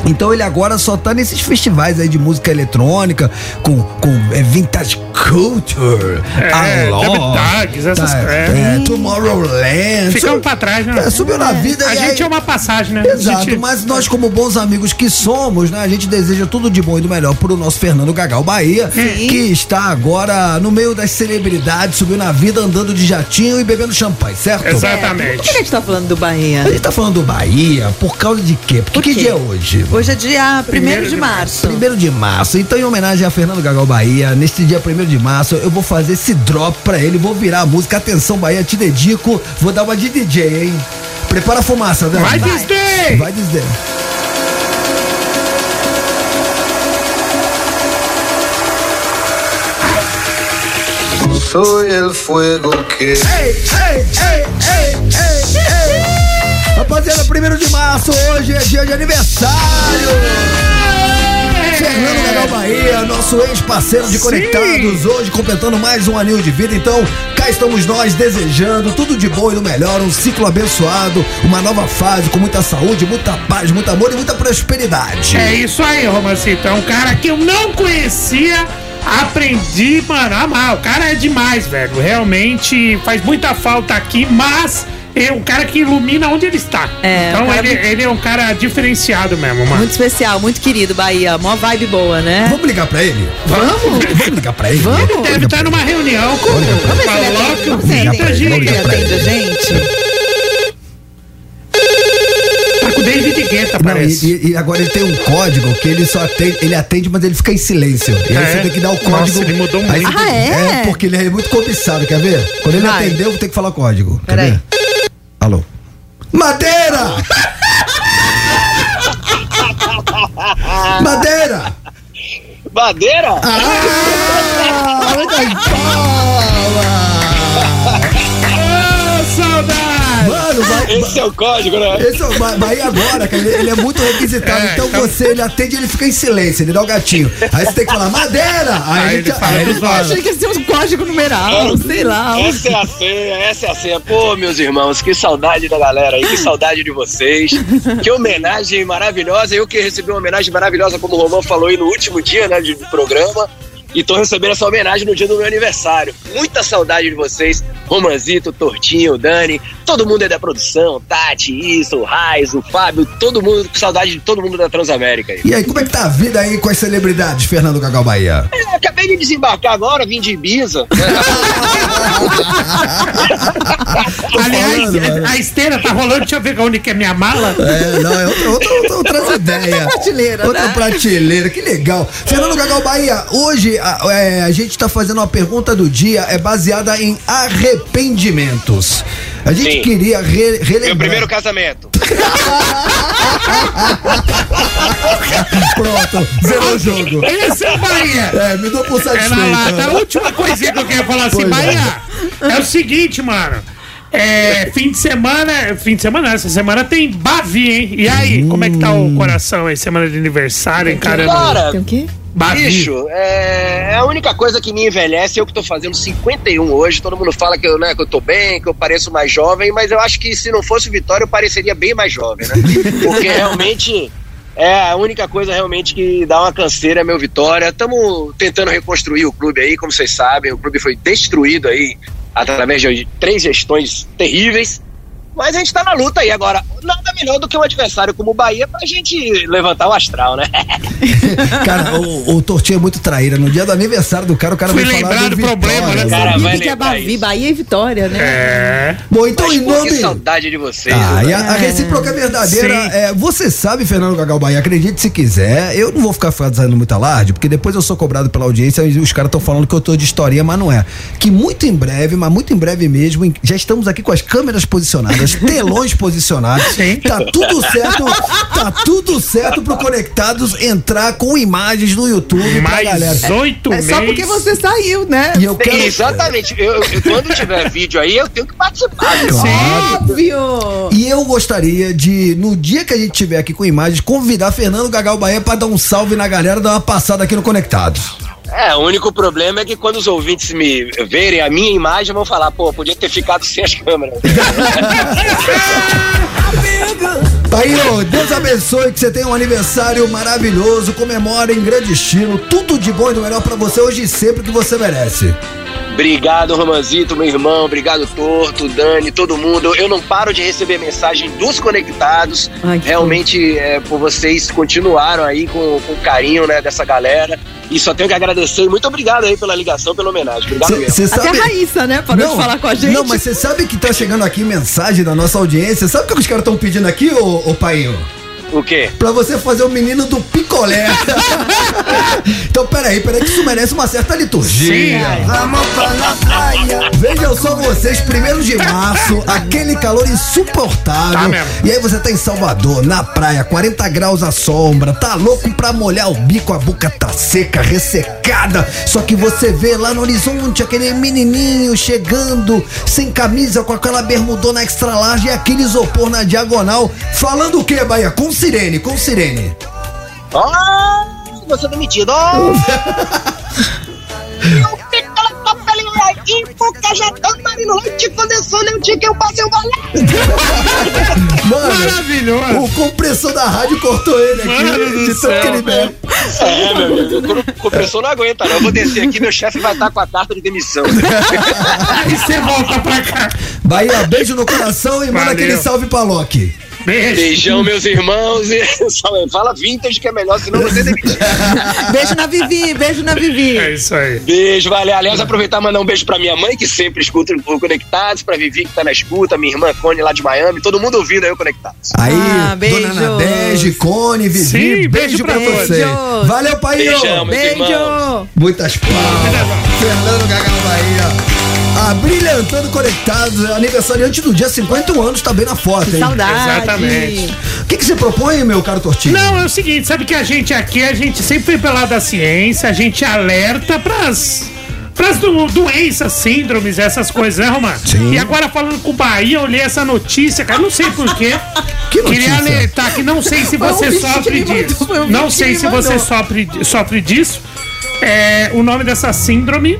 Então ele agora só tá nesses festivais aí de música eletrônica, com, com é, vintage culture, É, Dub Dogs, essas tá, coisas. é, Tomorrowland. Ficamos pra trás, né? é, subiu na vida A e gente aí- é uma passagem, né? Exato, gente- mas nós, como bons amigos que somos, né? A gente deseja tudo de bom e do melhor pro nosso Fernando Gagal Bahia, que está agora no meio das celebridades, subiu na vida andando de jatinho e bebendo champanhe, certo? Exatamente. Por que a gente tá falando do Bahia? A gente tá falando do Bahia por causa de quê? Porque Por que quê? dia é hoje? Hoje é dia 1 Primeiro de março. Primeiro de março. Então, em homenagem a Fernando Gagal Bahia, neste dia 1 de março, eu vou fazer esse drop pra ele, vou virar a música. Atenção, Bahia, te dedico. Vou dar uma de DJ, hein? Prepara a fumaça, Dani. Vai, Disney! Vai dizer. Soy el fuego que Ei, ei, ei, ei, ei, ei. Rapaziada, primeiro de março, hoje é dia de aniversário. Fernando Legal Bahia, nosso ex-parceiro de. Conectados, hoje completando mais um anil de vida. Então, cá estamos nós desejando tudo de bom e do melhor, um ciclo abençoado, uma nova fase com muita saúde, muita paz, muito amor e muita prosperidade. É isso aí, Romancito. É um cara que eu não conhecia. Aprendi, mano, a amar. O cara é demais, velho. Realmente faz muita falta aqui, mas é um cara que ilumina onde ele está. É, então um ele, muito- ele é um cara diferenciado mesmo, mano. Muito especial, muito querido, Bahia. Mó vibe boa, né? Vamos ligar pra ele? Vamos? Vamos ligar pra ele? Vamos? Deve estar numa reunião com ele atende. Coloca Vamos ver se ele atende. ele, ele a gente. Tá o David Guetta, Não, parece. e, e agora ele tem um código que ele só atende, ele atende, mas ele fica em silêncio. E aí É? você tem que dar o Nossa, código. ele mudou Aí muito. tem- Ah, é? porque ele é muito cobiçado, quer ver? Quando ele Vai. atendeu, eu vou ter que falar o código. Quer Peraí. ver? Alô? Madeira! Madeira! Madeira? Ah, muitas Mano, vai, Esse é o código, né? Esse é o Ba- Bahia agora, cara, ele, ele é muito requisitado. É, então, então- você, ele atende, ele fica em silêncio, ele dá o gatinho. Aí você tem que falar, madeira! Aí, Aí ele, já- fala aí ele fala. Achei que ia ser um código numeral, sei lá. Essa é a senha, essa é a senha. Pô, meus irmãos, que saudade da galera aí, que saudade de vocês. Que homenagem maravilhosa. Eu que recebi uma homenagem maravilhosa, como o Romão falou aí no último dia, né, de, do programa. E tô recebendo essa homenagem no dia do meu aniversário. Muita saudade de vocês. Romanzito, Tortinho, Dani, todo mundo é da produção, Tati, isso, o Raiz, o Fábio, todo mundo, com saudade de todo mundo da Transamérica aí. E aí, como é que tá a vida aí com as celebridades, Fernando Gagal Bahia? Eu acabei de desembarcar agora, vim de Ibiza. Aliás, falando, a esteira tá rolando. Deixa eu ver onde que é minha mala. É, não, é outra, outra, outra, outras ideias. prateleira, Outra né? prateleira, que legal. Fernando Gagal Bahia, hoje a, é, a gente tá fazendo uma pergunta do dia, é baseada em arrependimentos. A gente Sim. queria re, relembrar. Meu primeiro casamento. Pronto, zerou o jogo. Esse é o Bahia. É, me dou por É na satisfeito. lata. A última coisinha que eu queria falar assim, Pois é. Bahia, é o seguinte, mano. É, fim de semana, fim de semana, essa semana tem Bavi, hein? E aí, como é que tá o coração aí? Semana de aniversário, encarando Cara, Tem o quê? Bavi. bicho, é, é a única coisa que me envelhece. Eu que tô fazendo 51 hoje. Todo mundo fala que eu, né, que eu tô bem, que eu pareço mais jovem, mas eu acho que se não fosse o Vitória, eu pareceria bem mais jovem, né? Porque realmente. É a única coisa realmente que dá uma canseira é meu Vitória. Estamos tentando reconstruir o clube aí, como vocês sabem. O clube foi destruído aí através de três gestões terríveis. Mas a gente tá na luta aí agora. Nada melhor do que um adversário como o Bahia pra gente levantar o astral, né? Cara, o, o Tortinho é muito traíra. No dia do aniversário do cara, o cara Fui falar lembrar do problema, né? Cara, vai que é isso. Bahia e Vitória, né? É. Bom, então Mas, em nome... que saudade de vocês. Ah, né? e a, a recíproca é verdadeira. É, você sabe, Fernando Gagal Bahia, acredite se quiser. Eu não vou ficar fazendo muito alarde, porque depois eu sou cobrado pela audiência e os caras estão falando que eu tô de historinha, mas não é. Que muito em breve, mas muito em breve mesmo, já estamos aqui com as câmeras posicionadas, telões posicionados. Sim. Tá tudo certo, tá tudo certo pro Conectados entrar com imagens no YouTube pra galera. Mais oito É meses. só porque você saiu, né? E eu quero. Exatamente. Eu, eu- quando tiver vídeo aí, eu tenho que participar. né? Óbvio! E eu gostaria de, no dia que a gente tiver aqui com imagens, convidar Fernando Gagal Bahia pra dar um salve na galera, dar uma passada aqui no Conectados. É, o único problema é que quando os ouvintes me verem a minha imagem, vão falar, pô, podia ter ficado sem as câmeras. Painho, Deus abençoe que você tenha um aniversário maravilhoso, comemore em grande estilo, tudo de bom e do melhor pra você hoje e sempre que você merece. Obrigado, Romanzito, meu irmão. Obrigado, Torto, Dani, todo mundo. Eu não paro de receber mensagem dos conectados. Ai, Realmente, é, por vocês continuaram aí com, com carinho né, dessa galera. E só tenho que agradecer. Muito obrigado aí pela ligação, pela homenagem. Obrigado mesmo. Você Até sabe. a Raíssa, né? Parou de falar com a gente. Não, mas você sabe que tá chegando aqui mensagem da nossa audiência. Sabe o que os caras estão pedindo aqui, ô, ô Painho? O quê? Pra você fazer o menino do picolé. então, peraí, peraí, que isso merece uma certa liturgia. Vamos pra praia. Vejam só vocês, primeiro de março, aquele calor insuportável. Tá mesmo. e aí você tá em Salvador, na praia, 40 graus à sombra, tá louco pra molhar o bico, a boca tá seca, ressecada. Só que você vê lá no horizonte aquele menininho chegando, sem camisa, com aquela bermudona extra large e aquele isopor na diagonal. Falando o que, Bahia? Com sirene, com sirene. Ah, você demitido. Oh. Eu fico na papelinha aqui porque já tô marindo leite condensou nem o dia que eu passei o balão. Mano, Maravilhoso. o compressor da rádio cortou ele aqui, Mano de tanto que ele bebe. É, meu amigo, o compressor não aguenta, não. Eu vou descer aqui, meu chefe vai estar com a carta de demissão. Aí você volta pra cá. Bahia, beijo no coração e manda Valeu. aquele salve pra Loki. Beijo. Beijão, meus irmãos. E fala vintage que é melhor, senão você é demitido. Beijo na Vivi, beijo na Vivi. É isso aí. Beijo, valeu. Aliás, aproveitar e mandar um beijo pra minha mãe, que sempre escuta o Conectados, pra Vivi, que tá na escuta, minha irmã Cone lá de Miami, todo mundo ouvindo aí o Conectados. Aí, Ah, dona beijos. Nadege, Cone, Vivi, Sim, beijo, beijo pra você. Valeu, pai. Beijão, meus Beijo. irmãos. Muitas palmas. Fernando Gagal Bahia. Ah, brilhantando conectados, aniversariante do dia, 51 anos, tá bem na foto, hein? Saudade. Exatamente. O que, que você propõe, meu caro Tortinho? Não, é o seguinte, sabe que a gente aqui, a gente sempre foi pelo lado da ciência, a gente alerta pras, pras do, doenças, síndromes, essas coisas, né, Romano? Sim. E agora falando com o Bahia, eu olhei essa notícia, cara, não sei porquê. Que Queria notícia? alertar que não sei se você sofre disso. Não sei se você sofre, sofre disso. É, o nome dessa síndrome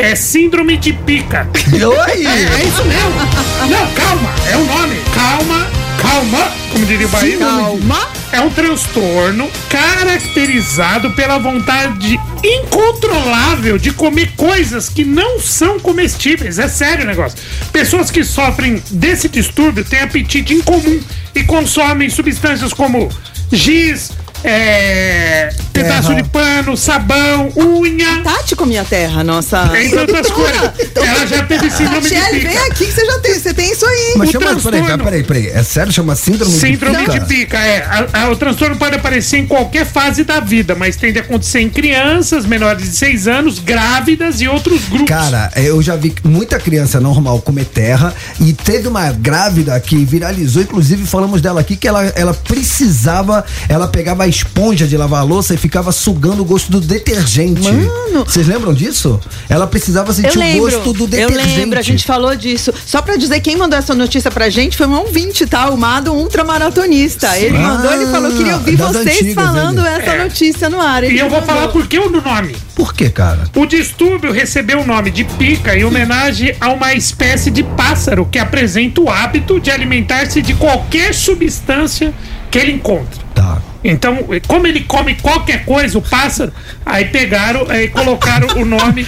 é síndrome de pica. Oi! É isso mesmo. Não, calma, é o nome. Calma, calma, como diria o Bahia. Calma. É um transtorno caracterizado pela vontade incontrolável de comer coisas que não são comestíveis. É sério o negócio. Pessoas que sofrem desse distúrbio têm apetite incomum e consomem substâncias como giz, é, pedaço Terra. de pano, sabão, unha, Tati comia terra, nossa. entre outras coisas. Ela já teve síndrome de Michele, vem pica. aqui que você já tem, você tem isso aí. Mas o chama, peraí, transtorno. peraí, peraí. É sério, chama síndrome, Síndrome de pica? de pica, é. A- a- o transtorno pode aparecer em qualquer fase da vida, mas tende a acontecer em crianças menores de 6 anos, grávidas e outros grupos. Cara, eu já vi muita criança normal comer terra e teve uma grávida que viralizou, inclusive falamos dela aqui que ela, ela precisava, ela pegava a esponja de lavar a louça e ficava sugando o gosto do detergente. Mano. Vocês lembram disso? Ela precisava Eu sentir o lembro, gosto do eu detergente. lembro, a gente falou disso. Só pra dizer, quem mandou essa notícia pra gente foi um ouvinte, tá? O Mado Ultramaratonista. Ele Ah, mandou, ele falou, queria ouvir das vocês antigas, falando ele. essa É. notícia no ar. Ele E eu vou falar por que o nome. Por que, cara? O distúrbio recebeu o nome de pica em homenagem a uma espécie de pássaro que apresenta o hábito de alimentar-se de qualquer substância que ele encontra. Tá. Então, como ele come qualquer coisa, o pássaro, aí pegaram e colocaram o nome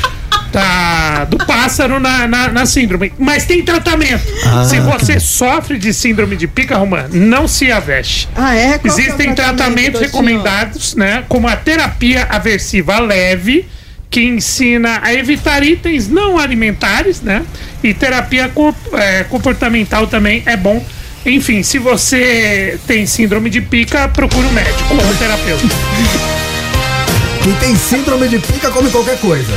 da, do pássaro na, na, na síndrome. Mas tem tratamento. Ah, Se você sofre de síndrome de pica romana, não se aveste. Ah, é? Qual é Existem tratamento, tratamentos recomendados, né? Como a terapia aversiva leve, que ensina a evitar itens não alimentares, né? E terapia é, comportamental também é bom. Enfim, se você tem síndrome de pica, procure um médico ou um terapeuta. Quem tem síndrome de pica come qualquer coisa.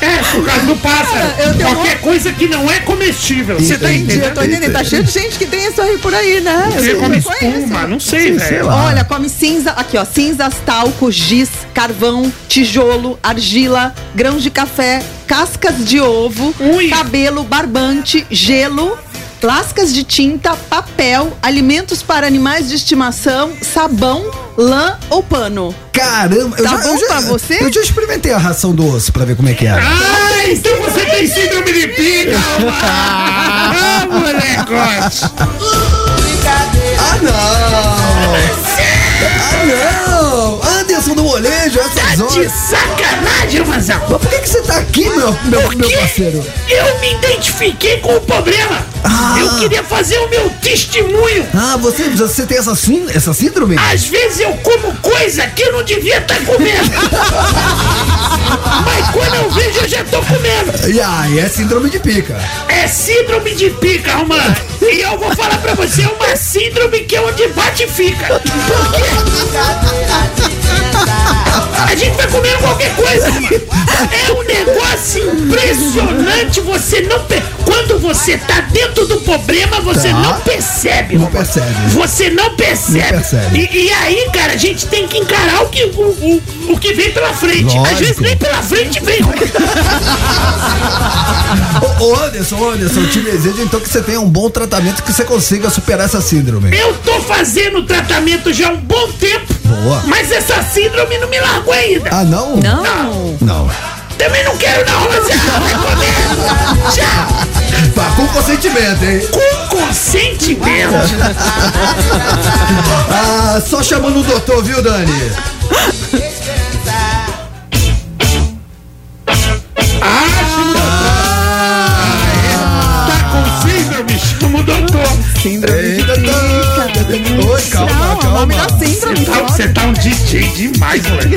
É, por causa do pássaro. tenho Qualquer coisa que não é comestível. Você tá Entendi, eu tô entendendo? entendendo. Tá cheio de gente que tem isso aí por aí, né? Você Eu come espuma, não sei, velho. Olha, come cinza, aqui ó, cinzas, talco, giz, carvão, tijolo, argila, grãos de café, cascas de ovo, Ui. cabelo, barbante, gelo, lascas de tinta, papel, alimentos para animais de estimação, sabão, lã ou pano. Caramba, eu Tá já, bom eu já, pra você? Eu já experimentei a ração do osso pra ver como é que é. Ah, então você tem síndrome de pica! Ah, molecote! Ah, Ah, não! Ah, não! Anderson do molejo, Tá essas de sacanagem, Mazão. Mas por que, que você tá aqui, meu, meu, Porque meu parceiro? eu me identifiquei com o problema. Ah. Eu queria fazer o meu testemunho. Ah, você, você tem essa, sín- essa síndrome? Às vezes eu como coisa que eu não devia estar comendo. Mas quando eu vejo, eu já tô comendo. E aí, é síndrome de pica. É síndrome de pica, Romano. E eu vou falar pra você, é uma síndrome que é onde bate e fica. Por quê? A gente vai comendo qualquer coisa. É um negócio impressionante. Você não. Quando você tá dentro do problema, você Tá. não percebe, Não Romano. percebe. Você não percebe. Não percebe. E, e aí, cara, a gente tem que encarar o que, o, o, o que vem pela frente. Às Lógico. vezes nem pela frente vem. Ô, Anderson, Anderson, eu te desejo então que você tenha um bom tratamento que você consiga superar essa síndrome. Eu tô fazendo tratamento já há um bom tempo. Boa. Mas essa síndrome não me largou ainda. Ah, não? Não. Não. Também não quero não. Já. Tá com consentimento, hein? Com consentimento. Ah, só chamando o doutor, viu, Dani? Tá com síndrome? Chama o doutor. Síndrome de pica. Oi, calma, Não, o nome calma. da síndrome. Tá- Você tá um DJ demais, moleque.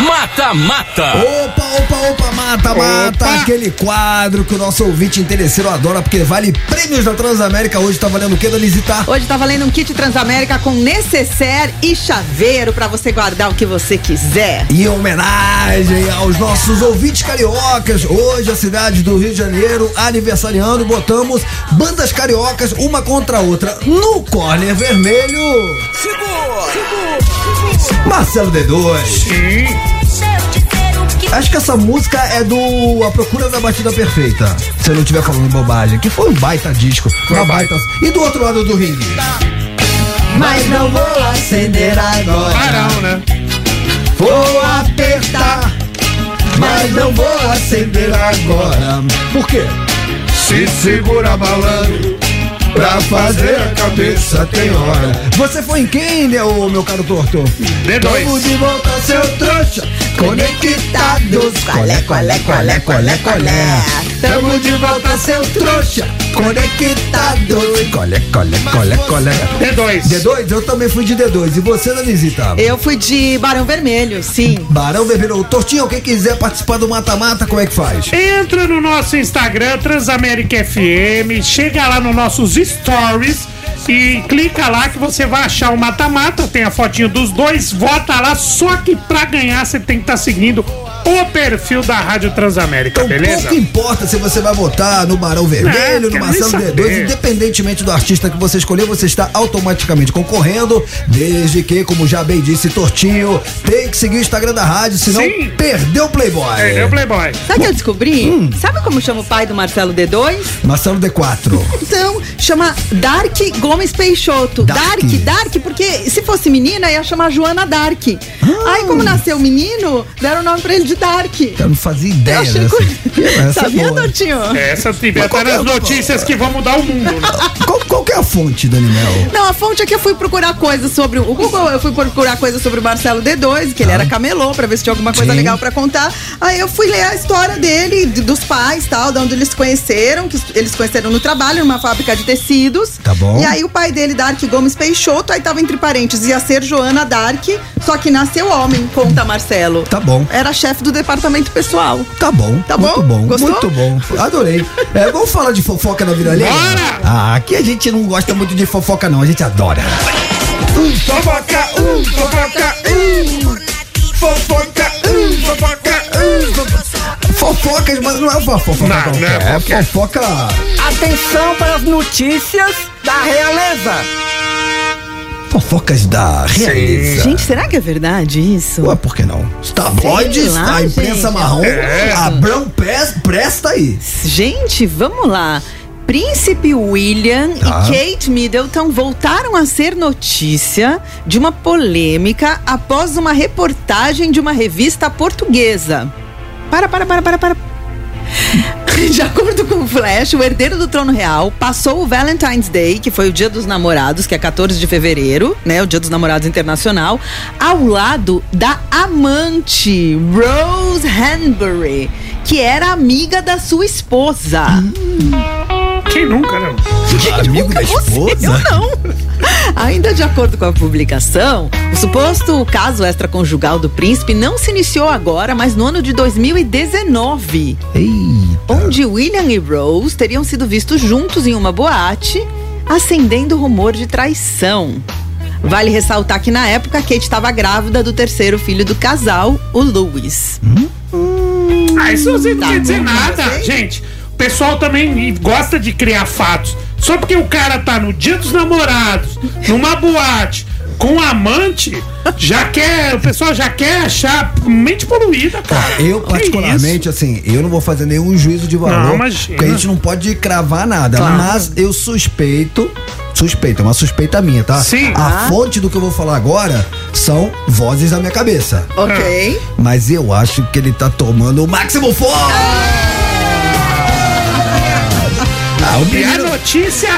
Mata, mata. Opa, opa, opa, mata, mata. Opa. Aquele quadro que o nosso ouvinte interesseiro adora, porque vale prêmios da Transamérica. Hoje tá valendo o que, Danizita? Hoje tá valendo um kit Transamérica com necessaire e chaveiro pra você guardar o que você quiser. Em homenagem aos nossos ouvintes cariocas, hoje a cidade do Rio de Janeiro aniversariando, botamos bandas cariocas uma contra a outra no corner vermelho. Marcelo D2. Sim. Acho que essa música é do A Procura da Batida Perfeita. Se eu não estiver falando bobagem, que foi um baita disco. Uma baita. E do outro lado do ringue? Mas não vou acender agora. Parão, né? Vou apertar, mas não vou acender agora. Por quê? Se segura malandro, pra fazer a cabeça tem hora. Você foi em quem, meu, meu caro torto? D2. Vamos de volta, seu trouxa. Conectados. Colé, colé, colé, colé, colé. Tamo de volta, seu trouxa. Conectados. Colé, colé, colé, colé. D2. D2, eu também fui de D2. E você, Danizita? Eu fui de Barão Vermelho, sim. Barão Vermelho. Tortinho, quem quiser participar do Mata-Mata, como é que faz? Entra no nosso Instagram, Transamérica FM, chega lá nos nossos stories e clica lá que você vai achar o mata-mata, tem a fotinho dos dois, vota lá, só que pra ganhar você tem que estar seguindo o perfil da Rádio Transamérica, Então, beleza? pouco importa se você vai votar no Barão Vermelho, no quero Marcelo nem D2, saber. independentemente do artista que você escolher, você está automaticamente concorrendo, desde que, como já bem disse Tortinho, tem que seguir o Instagram da rádio, senão Sim. perdeu o Playboy. Perdeu o Playboy. Sabe o que eu descobri? Sabe como chama o pai do Marcelo D2? Marcelo D4. Então, chama Dark Gomes Peixoto. Dark? Dark, Dark, porque se fosse menina, ia chamar Joana Dark. Aí, como nasceu menino, deram o nome pra ele de Dark. Eu não fazia ideia Eu achei dessa. Essa é Sabia, boa. Doutinho? Essa qual até é o- notícias que vão mudar o mundo, né? Qual, qual que é a fonte, Dani Mel? Não, a fonte é que eu fui procurar coisas sobre o Google, eu fui procurar coisas sobre o Marcelo D2, que ele era camelô, pra ver se tinha alguma coisa Sim. legal pra contar. Aí eu fui ler a história dele, de- dos pais, tal, de onde eles se conheceram, que eles se conheceram no trabalho, numa fábrica de tecidos. Tá bom. E aí o pai dele, Dark Gomes Peixoto, aí tava entre parênteses, ia ser Joana Dark, só que nasceu homem, conta Marcelo. Tá bom. Era chefe do departamento pessoal. Tá bom. Tá muito bom? bom. Gostou? Muito bom. Adorei. É, vamos falar de fofoca na vida alheia? Bora! Ah, aqui a gente não gosta muito de fofoca, não. A gente adora. Um fofoca, um fofoca, um fofoca, um fofoca, um Fofocas, mas não é uma fofoca Não, não é é fofoca. Atenção para as notícias da realeza. Fofocas da realeza. Gente, será que é verdade isso? Ué, por que não? Os tabloides, lá, a imprensa gente. marrom, É. Abrão presta aí. Gente, vamos lá. Príncipe William Tá. e Kate Middleton voltaram a ser notícia de uma polêmica após uma reportagem de uma revista portuguesa. Para, para, para, para, para. De acordo com o Flash, o herdeiro do trono real passou o Valentine's Day, que foi o dia dos namorados, que é 14 de fevereiro, né? O dia dos namorados internacional, ao lado da amante, Rose Hanbury, que era amiga da sua esposa. Quem nunca, né? Amigo da Nunca você, esposa? Eu não. Ainda de acordo com a publicação, o suposto caso extraconjugal do príncipe não se iniciou agora, mas no ano de 2019 Eita. onde William e Rose teriam sido vistos juntos em uma boate, acendendo rumor de traição. Vale ressaltar que na época Kate estava grávida do terceiro filho do casal, o Louis. Ah, isso você não Tá quer dizer bom, nada. aí- Gente, pessoal também gosta de criar fatos. Só porque o cara tá no dia dos namorados, numa boate, com um amante, já quer. O pessoal já quer achar mente poluída, cara. Eu, Que particularmente, assim, eu não vou fazer nenhum juízo de valor. Não, imagina. Porque a gente não pode cravar nada. Claro. Mas eu suspeito. Suspeito, é uma suspeita minha, tá? Sim. A Ah. fonte do que eu vou falar agora são vozes da minha cabeça. Ok. Mas eu acho que ele tá tomando o máximo forte! Ah, E a notícia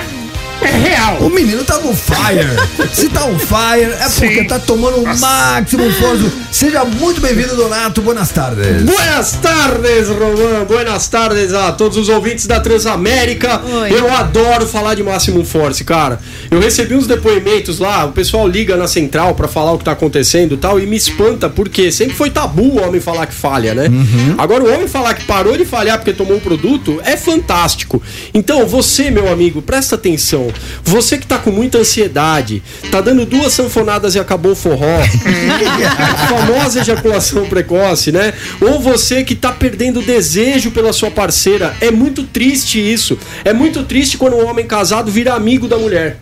é real. o menino tá no fire. Se tá on fire, é porque Sim. tá tomando o máximo forte. Seja muito bem-vindo, Donato. Buenas tardes. Buenas tardes, Román. Buenas tardes a todos os ouvintes da Transamérica. Oi. Eu adoro falar de Máximo Force, cara. Eu recebi uns depoimentos lá, o pessoal liga na central pra falar o que tá acontecendo e tal, e me espanta porque sempre foi tabu o homem falar que falha, né? Agora, o homem falar que parou de falhar porque tomou um produto é fantástico. Então, você, meu amigo, presta atenção. Você que tá com muita ansiedade, tá dando duas sanfonadas e acabou o forró. A famosa ejaculação precoce, né? Ou você que tá perdendo o desejo pela sua parceira. É muito triste isso. É muito triste quando um homem casado vira amigo da mulher.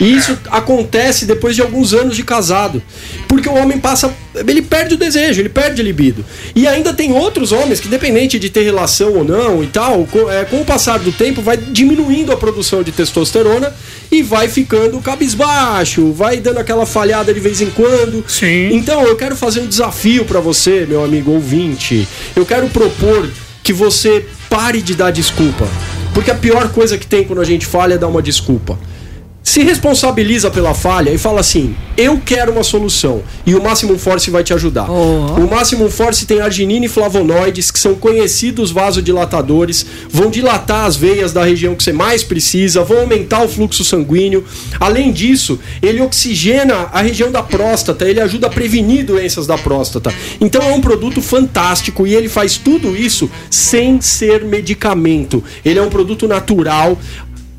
E isso acontece depois de alguns anos de casado. Porque o homem passa. Ele perde o desejo, ele perde a libido. E ainda tem outros homens que, independente de ter relação ou não e tal, com, é, com o passar do tempo, vai diminuindo a produção de testosterona e vai ficando cabisbaixo, vai dando aquela falhada de vez em quando. Sim. Então eu quero fazer um desafio pra você, meu amigo ouvinte. Eu quero propor que você pare de dar desculpa. Porque a pior coisa que tem quando a gente falha é dar uma desculpa. Se responsabiliza pela falha e fala assim: eu quero uma solução. E o Máximo Force vai te ajudar. Oh. O Máximo Force tem arginina e flavonoides, que são conhecidos vasodilatadores, vão dilatar as veias da região que você mais precisa, vão aumentar o fluxo sanguíneo. Além disso, ele oxigena a região da próstata, ele ajuda a prevenir doenças da próstata. Então é um produto fantástico e ele faz tudo isso sem ser medicamento. Ele é um produto natural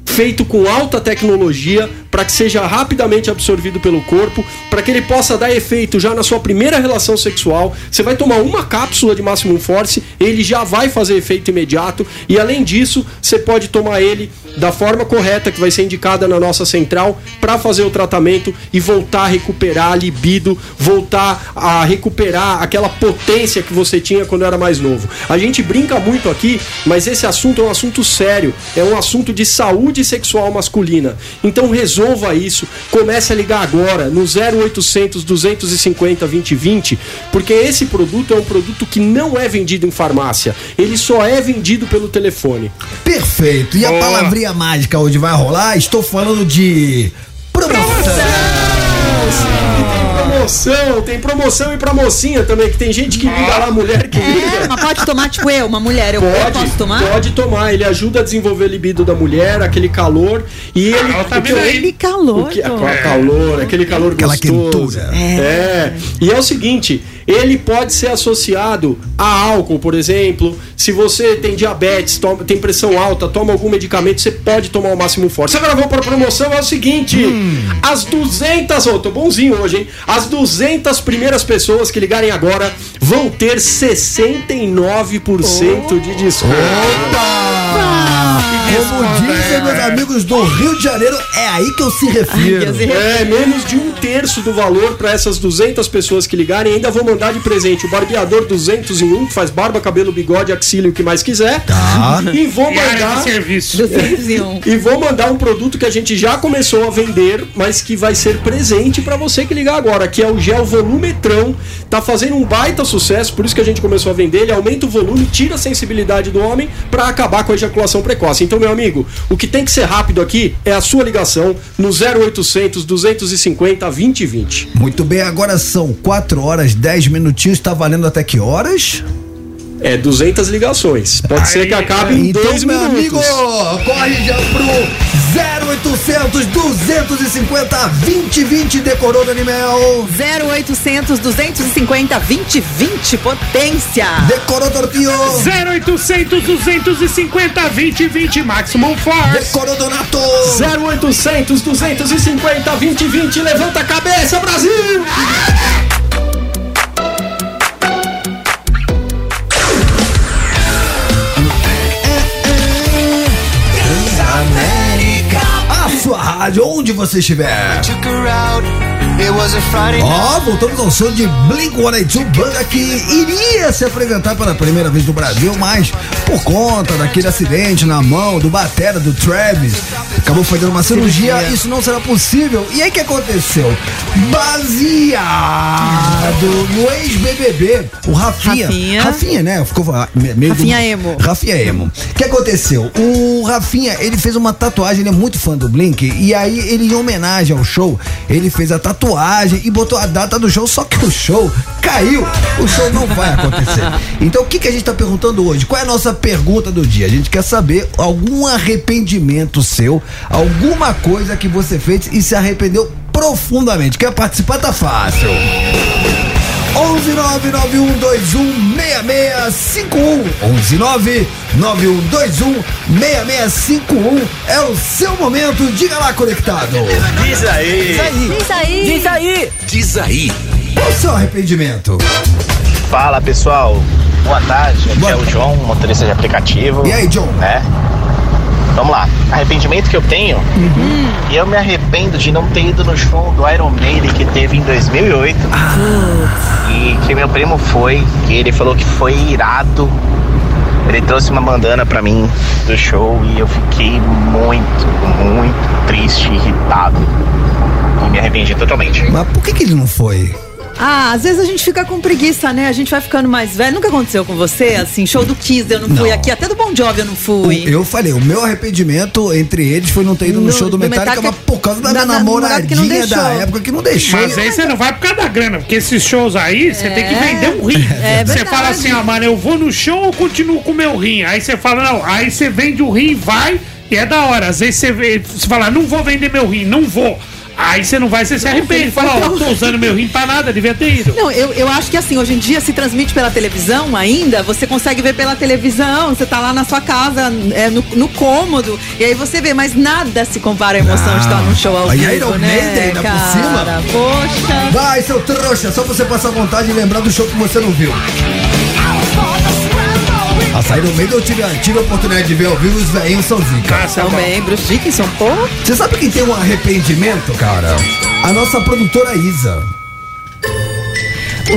feito com alta tecnologia para que seja rapidamente absorvido pelo corpo, para que ele possa dar efeito já na sua primeira relação sexual. Você vai tomar uma cápsula de Maximum Force, ele já vai fazer efeito imediato e além disso, você pode tomar ele da forma correta que vai ser indicada na nossa central para fazer o tratamento e voltar a recuperar a libido, voltar a recuperar aquela potência que você tinha quando era mais novo. A gente brinca muito aqui, mas esse assunto é um assunto sério, é um assunto de saúde sexual masculina. Então resolva isso, comece a ligar agora no 0800 250 2020, porque esse produto é um produto que não é vendido em farmácia, ele só é vendido pelo telefone. Perfeito. E a Palavrinha mágica hoje vai rolar? Estou falando de. Promoção! Promoção, tem promoção e pra mocinha também, que tem gente que liga lá, mulher que É, liga. mas pode tomar, tipo eu, uma mulher. Eu, posso tomar? pode tomar. Ele ajuda a desenvolver a libido da mulher, aquele calor. E ele. Ah, tá o que- vendo aí? Ele calor. o que, aquela calor, aquele calor Aquela gostoso. quentura. É. E é o seguinte, ele pode ser associado a álcool, por exemplo. Se você tem diabetes, toma- tem pressão alta, toma algum medicamento, você pode tomar o máximo forte. Agora vamos para a promoção, é o seguinte, as 200, oh, tô bonzinho hoje, hein? As 200 primeiras pessoas que ligarem agora vão ter 69% de desconto. Opa! Como dizem meus amigos do Rio de Janeiro, é aí que eu se refiro. É, menos de um terço do valor para essas 200 pessoas que ligarem. Ainda vou mandar de presente o barbeador 200 em um, que faz barba, cabelo, bigode, axila e o que mais quiser. Tá. E vou E mandar. serviço. 201. E vou mandar um produto que a gente já começou a vender, mas que vai ser presente para você que ligar agora, que é o gel volumetrão. Tá fazendo um baita sucesso, por isso que a gente começou a vender. Ele aumenta o volume, tira a sensibilidade do homem para acabar com a ejaculação precoce. Então, meu amigo, o que tem que ser rápido aqui é a sua ligação no 0800 250 2020. Muito bem, agora são 4 horas, 10 minutinhos. Tá valendo até que horas? É 200 ligações. Pode ser que acabe em Então, dois meu minutos. amigo, corre já pro 0800 250 2020. Decorou, Daniel? 0800 250 2020 potência. Decorou, Tortinho? 0800 250 2020 Maximum Force. Decorou, Donato? 0800 250 2020. Levanta a cabeça, Brasil! Sua rádio, onde você estiver. Ó, voltamos ao som de Blink-182, banda que iria se apresentar pela primeira vez no Brasil, mas por conta daquele acidente na mão do batera do Travis, acabou fazendo uma cirurgia, isso não será possível. E aí o que aconteceu? Baseado no ex-BBB, o Rafinha. Rafinha. Rafinha, né? Ficou ah, me- meio do- Rafinha Emo. Rafinha Emo. O que aconteceu? O Rafinha, ele fez uma tatuagem, ele é muito fã do Blink, e aí ele, em homenagem ao show, ele fez a tatuagem e botou a data do show, só que o show caiu. O show não vai acontecer. Então o que, que a gente tá perguntando hoje? Qual é a nossa pergunta do dia? A gente quer saber algum arrependimento seu, alguma coisa que você fez e se arrependeu profundamente. Quer participar? Tá fácil. 11991216651 11991216651 é o seu momento, diga lá conectado. Isso aí. Diz aí! Diz aí. Qual o seu arrependimento? Fala pessoal, boa tarde. Aqui Boa é o. João, motorista de aplicativo. E aí, John? Né? Vamos lá. Arrependimento que eu tenho. Uhum. E eu me arrependo de não ter ido no show do Iron Maiden que teve em 2008. Ah. E que meu primo foi. E ele falou que foi irado. Ele trouxe uma bandana pra mim do show e eu fiquei muito, muito triste, irritado. E me arrependi totalmente. Mas por que, que ele não foi? Ah, às vezes a gente fica com preguiça, né? A gente vai ficando mais velho. Nunca aconteceu com você? Assim, show do Kiss eu não fui Não. aqui, até do Bon Jovi eu não fui. Eu falei, o meu arrependimento entre eles foi não ter ido no, No- show do do Metallica, Metallica, mas por causa da, da- minha namoradinha da época que não deixou. Mas aí você não vai por causa da grana, porque esses shows aí, você tem que vender um rim. É você fala assim, ó, mano, eu vou no show ou continuo com o meu rim? Aí você fala, não, aí você vende o rim, vai, e é da hora. Às vezes você, vê- você fala, não vou vender meu rim, não vou. Aí você não vai, você se arrepende. Fala, ó, tô usando meu rim pra nada, devia ter ido. Não, eu, eu acho que assim, hoje em dia se transmite pela televisão ainda, você consegue ver pela televisão, você tá lá na sua casa, é, no, no cômodo, e aí você vê, mas nada se compara à emoção de estar num show ao Aí vivo, Iron né, Maiden ainda por cara? cima. Poxa. Vai, seu trouxa, só você passar vontade e lembrar do show que você não viu. A saída do meio eu tive, tive a oportunidade de ver ao vivo os velhinhos são zica. Nossa, bom. Também, Bruce Dickinson, pô. Você sabe quem tem um arrependimento, cara? A nossa produtora Isa.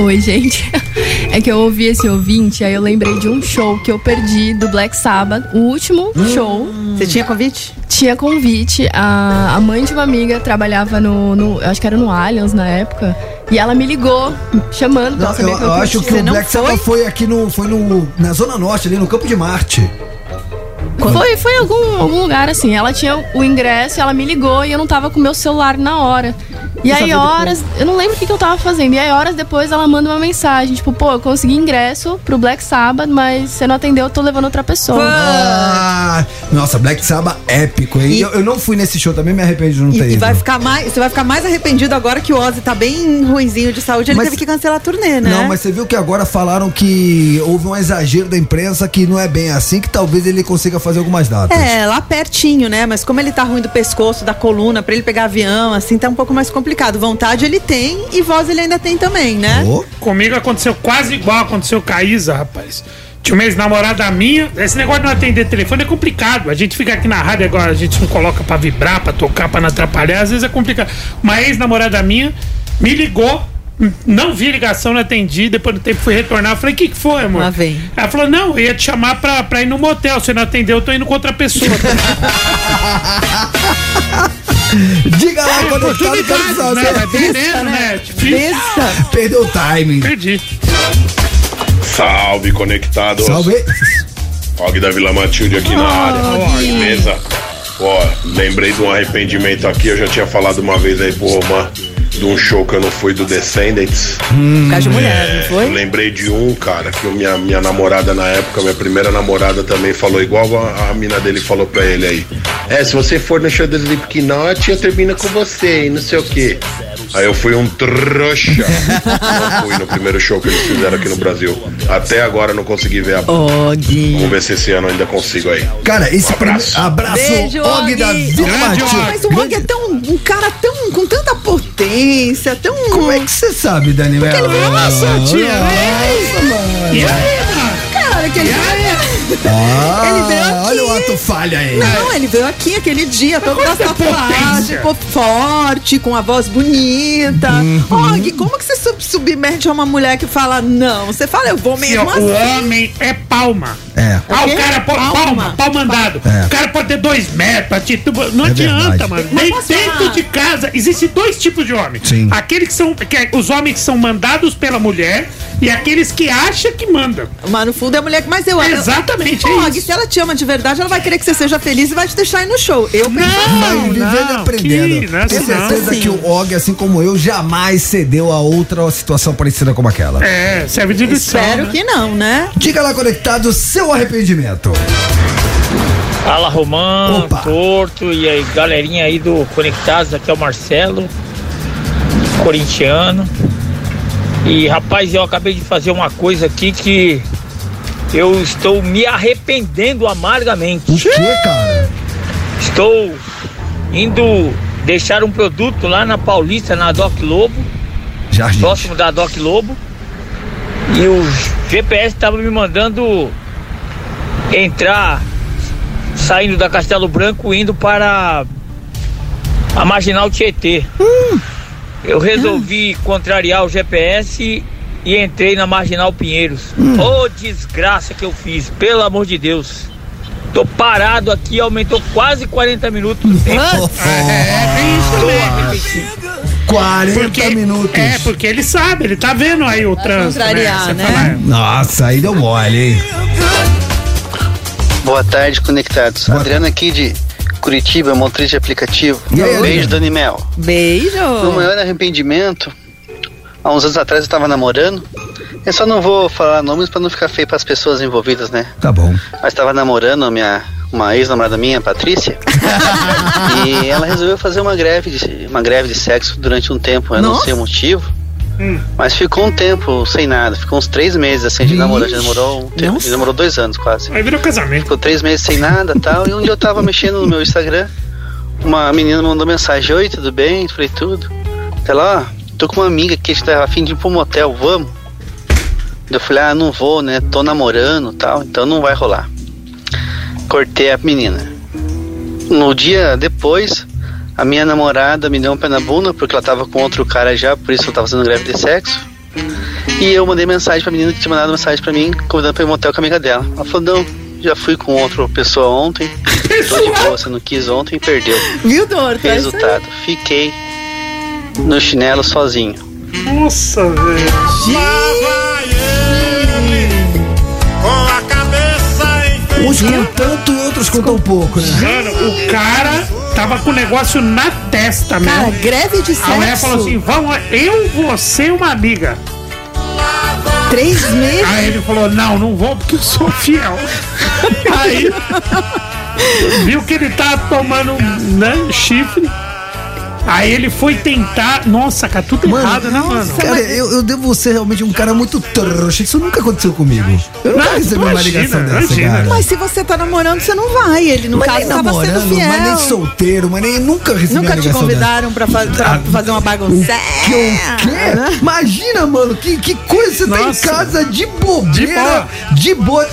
Oi, gente. É que eu ouvi esse ouvinte, aí eu lembrei de um show que eu perdi do Black Sabbath, o último show. Você tinha convite? Tinha convite, a, a mãe de uma amiga trabalhava no, no- eu acho que era no Allianz na época, e ela me ligou, chamando pra Não, saber eu, que eu acho que o não Black foi? Sabbath foi aqui no. Foi no. Na Zona Norte, ali no Campo de Marte. Foi, foi em algum, algum lugar assim. Ela tinha o ingresso, ela me ligou e eu não tava com o meu celular na hora. E aí, horas, eu não lembro o que, que eu tava fazendo. E aí, horas depois, ela manda uma mensagem: tipo, pô, eu consegui ingresso pro Black Sabbath, mas você não atendeu, eu tô levando outra pessoa. Ah, nossa, Black Sabbath épico, hein? E- Eu, eu não fui nesse show, também me arrependo de não E, ter ido. vai ficar mais, você vai ficar mais arrependido agora que o Ozzy tá bem ruinzinho de saúde. Ele Mas- teve que cancelar a turnê, né? Não, mas você viu que agora falaram que houve um exagero da imprensa que não é bem assim, que talvez ele consiga fazer algumas datas. É, lá pertinho, né? Mas como ele tá ruim do pescoço, da coluna, pra ele pegar avião, assim, tá um pouco mais complicado. Vontade ele tem e voz ele ainda tem também, né? Ô, Comigo aconteceu quase igual aconteceu com a Isa, rapaz. Tinha uma ex-namorada minha. Esse negócio de não atender telefone é complicado. A gente fica aqui na rádio agora, a gente não coloca pra vibrar, pra tocar, pra não atrapalhar. Às vezes é complicado. Uma ex-namorada minha me ligou. Não vi ligação, não atendi. Depois do tempo fui retornar. Eu Falei, o que, que foi, amor? Lá vem. Ela falou: não, eu ia te chamar pra, pra ir no motel. Você não atendeu, eu tô indo com outra pessoa. Diga lá, conectado, quero Oportunidade, né? Vai saber. perdendo, né? Difícil. Perdeu o timing. Perdi. Salve, conectados. Salve. Og da Vila Matilde aqui na área. Ó, beleza? Ó, lembrei de um arrependimento aqui, eu já tinha falado uma vez aí pro Roman de um show que eu não fui do Descendants. Por causa de mulher, não Eu foi? lembrei de um, cara, que minha, minha namorada na época, minha primeira namorada também falou igual a, a mina dele falou pra ele aí. É, se você for no show do Slipknot, eu termino com você e não sei o quê. Aí eu fui um trouxa. não fui no primeiro show que eles fizeram aqui no Brasil. Até agora não consegui ver a Og. Vamos ver se esse ano ainda consigo aí. Cara, esse Um abraço. prime- abraço, Beijo, Og Og. da Vila Matilde. Mas o Og é tão. Um cara tão. com tanta potência, tão. Como é que você sabe, Daniel? Porque ele veio Nossa, tia. Nossa, mano. E aí, mano? Cara, que ele. Ah, Ele veio aqui. Olha o ato falha aí. Não, ele veio aqui aquele dia, todo é a tatuagem, potência? pô, forte, com a voz bonita. Uhum. Og, como que você sub submete a uma mulher que fala não? Você fala, eu vou Assim, mesmo o assim. homem é palma. É. Ah, o cara pode. Palma. Palma, palma andado. É. O cara pode ter dois metros, atitude. Não É adianta, verdade. mano. Mas Nem dentro falar? de casa. Existem dois tipos de homem. Sim. Aqueles que são. Que é, os homens que são mandados pela mulher e aqueles que acham que mandam. Mas no fundo é a mulher que mais eu amo. Exatamente, é Og, isso. se ela te ama de verdade, ela vai querer que você seja feliz e vai te deixar ir no show. Eu penso Vai Não, vivendo e não, aprendendo. que- não, Tenho não. certeza Sim. que o Og, assim como eu, jamais cedeu a outra situação parecida como aquela. É, serve de lição. Espero né? que não, né? Diga lá, conectado, seu arrependimento. Fala Romão, Opa. Torto e aí galerinha aí do Conectados, aqui é o Marcelo, corintiano. E rapaz, eu acabei de fazer uma coisa aqui que eu estou me arrependendo amargamente. O que, cara? Estou indo deixar um produto lá na Paulista, na Doc Lobo, Jardim. próximo da Doc Lobo. E o GPS estava me mandando entrar saindo da Castelo Branco indo para a Marginal Tietê. Eu resolvi contrariar o GPS e entrei na Marginal Pinheiros. Ô desgraça que eu fiz, pelo amor de Deus. Tô parado aqui, aumentou quase 40 minutos o tempo. É, tem isso Tô também. arrependido. 40 Porque, minutos. é, porque ele sabe, ele tá vendo aí o trânsito. contrariar, Você né? fala, Nossa, aí deu mole, hein? Boa tarde, conectados. Boa Adriano aqui de Curitiba, motorista de aplicativo. E aí, Beijo, Adriano? Dani Mel. Beijo. No maior arrependimento, há uns anos atrás eu tava namorando. Eu só não vou falar nomes pra não ficar feio pras pessoas envolvidas, né? Tá bom. Mas tava namorando a minha, uma ex-namorada minha, Patrícia. e ela resolveu fazer uma greve, de, uma greve de sexo durante um tempo. Eu não Nossa. sei o motivo. Mas ficou um tempo sem nada, ficou uns três meses assim de namoro. Já demorou um tempo, já demorou dois anos quase. Aí virou casamento. Ficou três meses sem nada tal. E um dia eu tava mexendo no meu Instagram, uma menina mandou mensagem: Oi, tudo bem? Falei, tudo. Até lá, ó, tô com uma amiga aqui, a gente tá afim de ir pro motel, vamos? Eu falei, ah, não vou, né? Tô namorando tal, então não vai rolar. Cortei a menina. No dia depois, a minha namorada me deu um pé na bunda, porque ela tava com outro cara já, por isso eu tava fazendo greve de sexo. E eu mandei mensagem pra menina que tinha mandado mensagem pra mim, convidando pra ir motel com a amiga dela. Ela falou, não, já fui com outra pessoa ontem, tô de boa, você não quis ontem e perdeu. Viu? É isso aí. Resultado, fiquei no chinelo sozinho. Nossa, velho. Uns com tanto e outros com tão pouco, né? Mano, o cara tava com o negócio na testa Cara, mesmo. greve de A mulher sexo. falou assim: vamos, eu, você e uma amiga. Três meses. Aí ele falou: não, não vou porque eu sou fiel. Aí viu que ele tá tomando né, chifre. Aí ele foi tentar. Nossa, cara, tudo errado, né, mano? Cara, eu, eu devo ser realmente um cara muito trouxa. Isso nunca aconteceu comigo. Eu nunca Não, recebi uma imagina, ligação dessa, imagina. cara. Mas se você tá namorando, você não vai. Ele, no mas caso, tava sendo namorando, fiel. mas nem solteiro, mas nem nunca recebi Nunca uma te convidaram pra, fa- pra fazer uma bagunça. Que o quê? Imagina, mano, que, que coisa você tá em Nossa. casa de bobeira, de boa.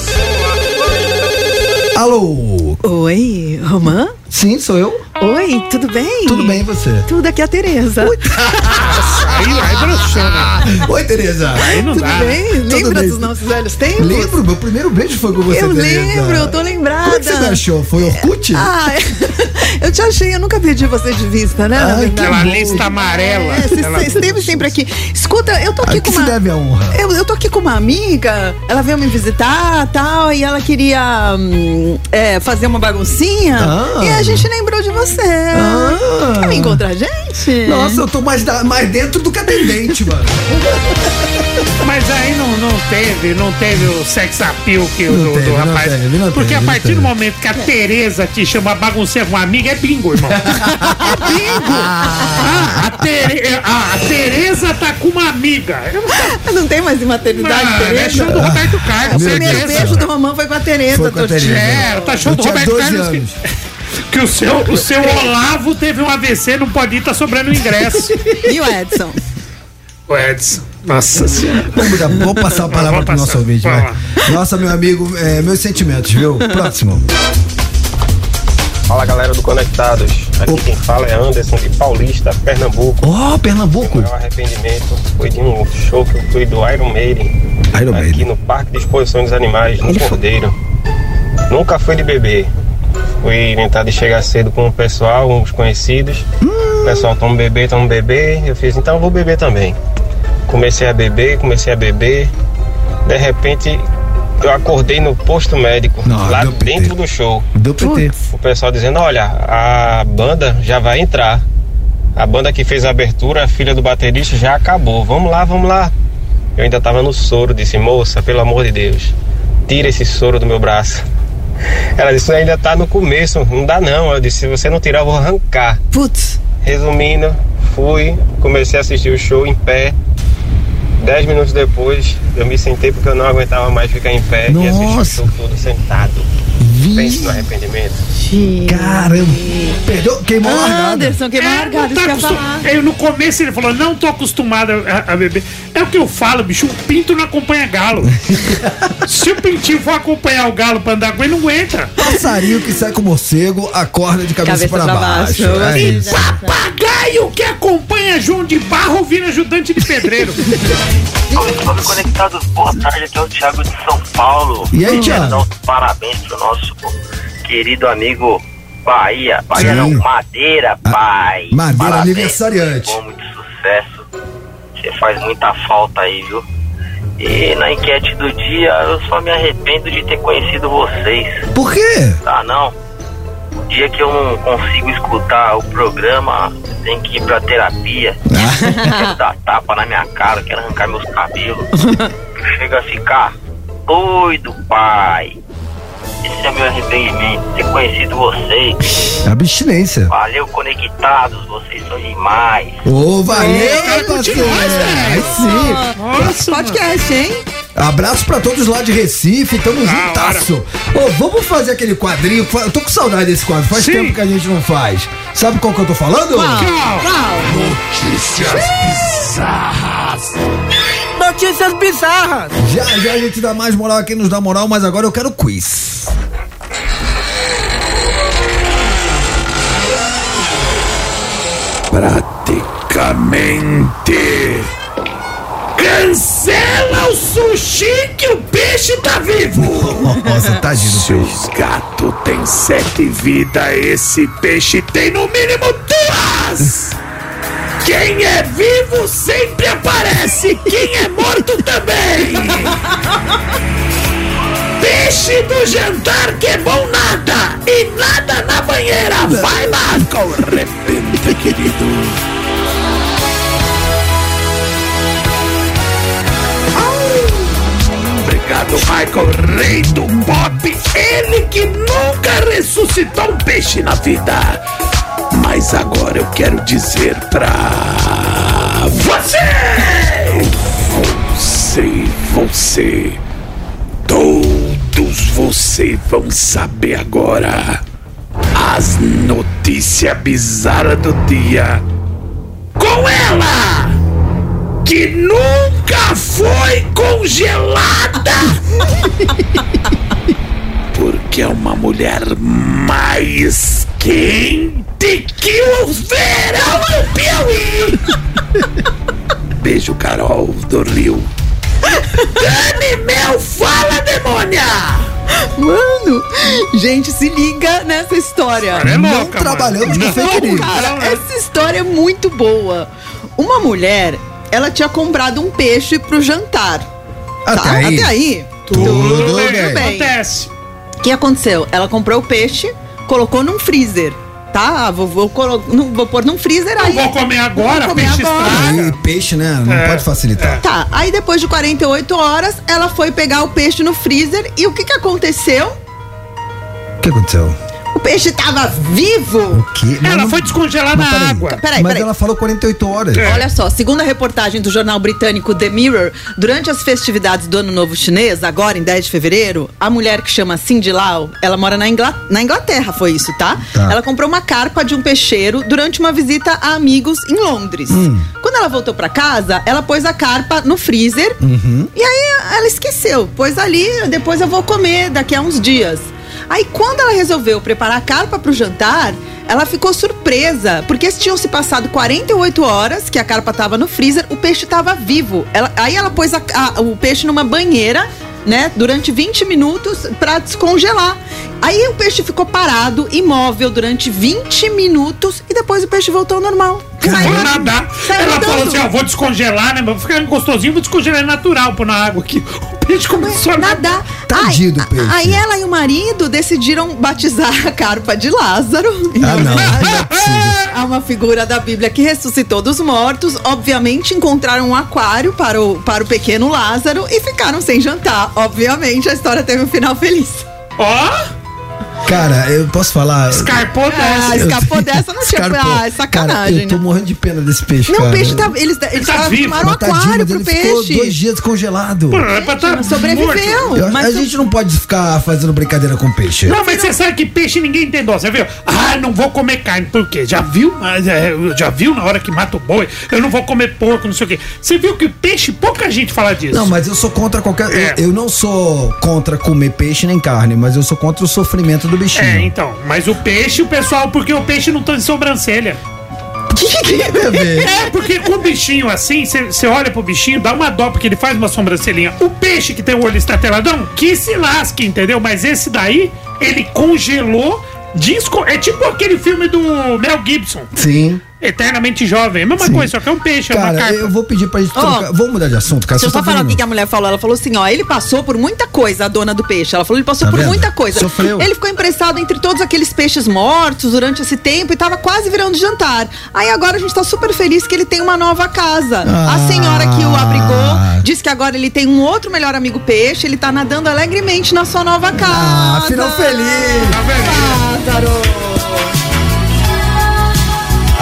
Alô? Oi, Romã? Sim, sou eu. Oi, tudo bem? Tudo bem, e você? Tudo aqui é a Tereza. Aí, aí broxou, né? Oi, Tereza. Aí não Tudo dá. bem? Tudo Lembra bem. dos nossos velhos tempos? Lembro, meu primeiro beijo foi com você, Eu Tereza. lembro, eu tô lembrada. Como é que você me achou? Foi Orkut? Ah, eu te achei, eu nunca perdi você de vista, né? Ai. Aquela bom. lista amarela. É, você Ela- esteve sempre aqui. Escuta, eu tô aqui A com que se uma. deve a honra? Eu, eu tô aqui com uma amiga, ela veio me visitar tal, e ela queria hum, é, fazer uma baguncinha. Ah. E a gente lembrou de você. Ah. Quer me encontrar a gente? Nossa, eu tô mais, da- mais dentro do que atendente, mano. Mas aí não, não teve, não teve o sex appeal que o Não do, teve, do não rapaz. teve, não Porque teve, a partir teve. do momento que a Tereza te chama bagunceira com uma amiga, é bingo, irmão. É bingo! Ah, a, Tere- ah, a Tereza tá com uma amiga. Não tem mais maternidade, Ah, é Tereza? show do Roberto Carlos, O primeiro beijo do Romão foi com a Tereza, Foi com a Tereza. É, tá show do Roberto 12 Carlos. anos. Que, que o seu, o seu Olavo teve um AVC, não pode ir, tá sobrando o ingresso. E o Edson? o Edson. Nossa senhora. Vamos, dar- vamos passar a palavra Vamos pro nosso ouvinte, vai. Nossa, meu amigo, é, meus sentimentos, viu? Próximo. Fala galera do Conectados. Aqui quem fala é Anderson de Paulista, Pernambuco. Ó, Pernambuco. O maior arrependimento foi de um show que eu fui do Iron Maiden. Iron aqui Maiden. no Parque de Exposições dos Animais, no Cordeiro. Nunca fui de beber. Fui inventar de chegar cedo com o pessoal, uns conhecidos. O pessoal toma bebê, toma bebê. Eu fiz, então eu vou beber também. Comecei a beber, comecei a beber. De repente, eu acordei no posto médico, Não, lá dentro do show. Deu PT. O pessoal dizendo, olha, a banda já vai entrar. A banda que fez a abertura, a filha do baterista, já acabou. Vamos lá, vamos lá. Eu ainda tava no soro, disse, moça, pelo amor de Deus, tira esse soro do meu braço. Ela disse, ainda tá no começo, não dá não. Eu disse, se você não tirar, eu vou arrancar. Putz. Resumindo, fui, comecei a assistir o show em pé. Dez minutos depois, eu me sentei porque eu não aguentava mais ficar em pé e assistir o Nossa. show todo sentado. Pense no arrependimento. Caramba. Perdeu, queimou a largada. Anderson, que É, não largada, tá acostum-. Eu, no começo ele falou, não tô acostumado a, a beber. É o que eu falo, bicho, um pinto não acompanha galo. Se o pintinho for acompanhar o galo pra andar com ele, não aguenta. Passarinho que sai com morcego, acorda de cabeça, Cabeça para pra baixo. baixo. É E isso. papagaio que acompanha João de Barro vira ajudante de pedreiro. Salve Conectados, boa tarde, aqui é o Thiago de São Paulo. E aí, Thiago? os parabéns pro nosso querido amigo Bahia. Bahia Sim. não, Madeira, pai. Madeira Parabéns, aniversariante. Bom, muito sucesso. Você faz muita falta aí, viu? E na enquete do dia, eu só me arrependo de ter conhecido vocês. Por quê? Tá, não? Dia que eu não consigo escutar o programa, tem que ir pra terapia. Quero dar tapa na minha cara, quero arrancar meus cabelos. Chega a ficar doido, pai. Esse é meu arrependimento, ter conhecido vocês. Abstinência. Valeu, conectados, vocês são demais. Ô, valeu, Ei, parceiro. continua, Aí sim. Nossa, Podcast, hein? Abraço pra todos lá de Recife, tamo juntasso. Ô, vamos fazer aquele quadrinho. Eu tô com saudade desse quadro, faz Sim. tempo que a gente não faz. Sabe qual que eu tô falando? Notícias bizarras. Notícias bizarras. Já já a gente dá mais moral a quem nos dá moral, mas agora eu quero quiz. Praticamente. Cancela o sushi que o peixe tá vivo. Nossa, tadinho do Se os gatos têm sete vidas, esse peixe tem no mínimo duas. Quem é vivo sempre aparece, quem é morto também. Peixe do jantar que é bom nada e nada na banheira. Vai lá. Arrependa, querido. Obrigado, Michael, rei do pop. Ele que nunca ressuscitou um peixe na vida. Mas agora eu quero dizer pra você! Você, você, todos vocês vão saber agora as notícias bizarras do dia com ela! Que nunca foi congelada! Porque é uma mulher mais quente que o verão do Piauí! Beijo, Carol do Rio. Dani Mel, fala, demônia! Mano, gente, se liga nessa história. é Não louca, trabalhamos mano. com fake Não, news. Cara, essa história é muito boa. Uma mulher, ela tinha comprado um peixe pro jantar. Até tá? aí. Até aí. Tudo bem. Acontece. O que aconteceu? Ela comprou o peixe, colocou num freezer. Tá? Vou, vou, colo- vou pôr num freezer aí. vou comer agora, Vou comer peixe agora. Aí, peixe, né? Não É, pode facilitar. Tá, aí depois de 48 horas, ela foi pegar o peixe no freezer e o que que aconteceu? O que aconteceu? O peixe tava vivo! Que? Ela foi descongelar Mas na peraí. água. Peraí, Mas peraí. ela falou 48 horas. Olha só, segundo a reportagem do jornal britânico The Mirror, durante as festividades do Ano Novo Chinês, agora em 10 de fevereiro, a mulher que chama Cindy Lau, ela mora na, Ingla- na Inglaterra, foi isso, tá? Tá. Ela comprou uma carpa de um peixeiro durante uma visita a amigos em Londres. Hum. Quando ela voltou pra casa, ela pôs a carpa no freezer Uhum. e aí ela esqueceu, pôs ali, depois eu vou comer daqui a uns dias. Aí quando ela resolveu preparar a carpa pro jantar, ela ficou surpresa, porque tinham se passado 48 horas que a carpa tava no freezer, o peixe tava vivo. Ela- aí ela pôs a- a- o peixe numa banheira, né, durante 20 minutos pra descongelar. Aí o peixe ficou parado, imóvel, durante 20 minutos e depois o peixe voltou ao normal. Foi nadar. Ela falou assim: ó, vou descongelar, né? Vou ficar gostosinho, vou descongelar é natural, pôr na água aqui. O peixe começou a nadar. Tadinho do peixe. Aí ela e o marido decidiram batizar a carpa de Lázaro. Ah, não. Não é. Há uma figura da Bíblia que ressuscitou dos mortos. Obviamente, encontraram um aquário para o, para o pequeno Lázaro e ficaram sem jantar. Obviamente, a história teve um final feliz. Ó! Cara, eu posso falar. Escarpou Ah, dessa. escapou dessa, não tinha. Escarpou. Ah, é sacanagem, Cara, eu tô né? morrendo de pena desse peixe, Não, cara. o peixe tá. Eles, eles tá vivo. tomaram um Mas tadinho, aquário pro ele ficou peixe. dois dias descongelado. Pô, é pra tá Sobreviveu. Eu- mas a o- gente não pode ficar fazendo brincadeira com peixe. Não, mas você sabe que peixe ninguém tem dó, você viu? Ah, não vou comer carne, por quê? Já viu? É, Já viu na hora que mata o boi? Eu não vou comer porco, não sei o quê. Você viu que peixe, pouca gente fala disso. Não, mas eu sou contra qualquer. É. Eu, eu não sou contra comer peixe nem carne, mas eu sou contra o sofrimento do bichinho. É, então. Mas o peixe, o pessoal, porque o peixe não tem sobrancelha. É, porque com o bichinho assim, você olha pro bichinho, dá uma dó, porque ele faz uma sobrancelhinha. O peixe que tem o olho estateladão, que se lasque, entendeu? Mas esse daí, ele congelou, disco. É tipo aquele filme do Mel Gibson, Sim. Eternamente Jovem. É a mesma Sim. coisa, só que é um peixe, é uma Cara, carpa. eu vou pedir pra gente trocar. Vamos mudar de assunto, cara. Deixa eu Você só tá falar o que, a mulher falou. Ela falou assim, ó, ele passou por muita coisa, a dona do peixe. Ela falou, ele passou Tá por vendo? muita coisa. Sofreu. Ele ficou emprestado entre todos aqueles peixes mortos durante esse tempo e tava quase virando jantar. Aí agora a gente tá super feliz que ele tem uma nova casa. Ah. A senhora que o abrigou diz que agora ele tem um outro melhor amigo peixe, ele tá nadando alegremente na sua nova casa. Ah, final feliz!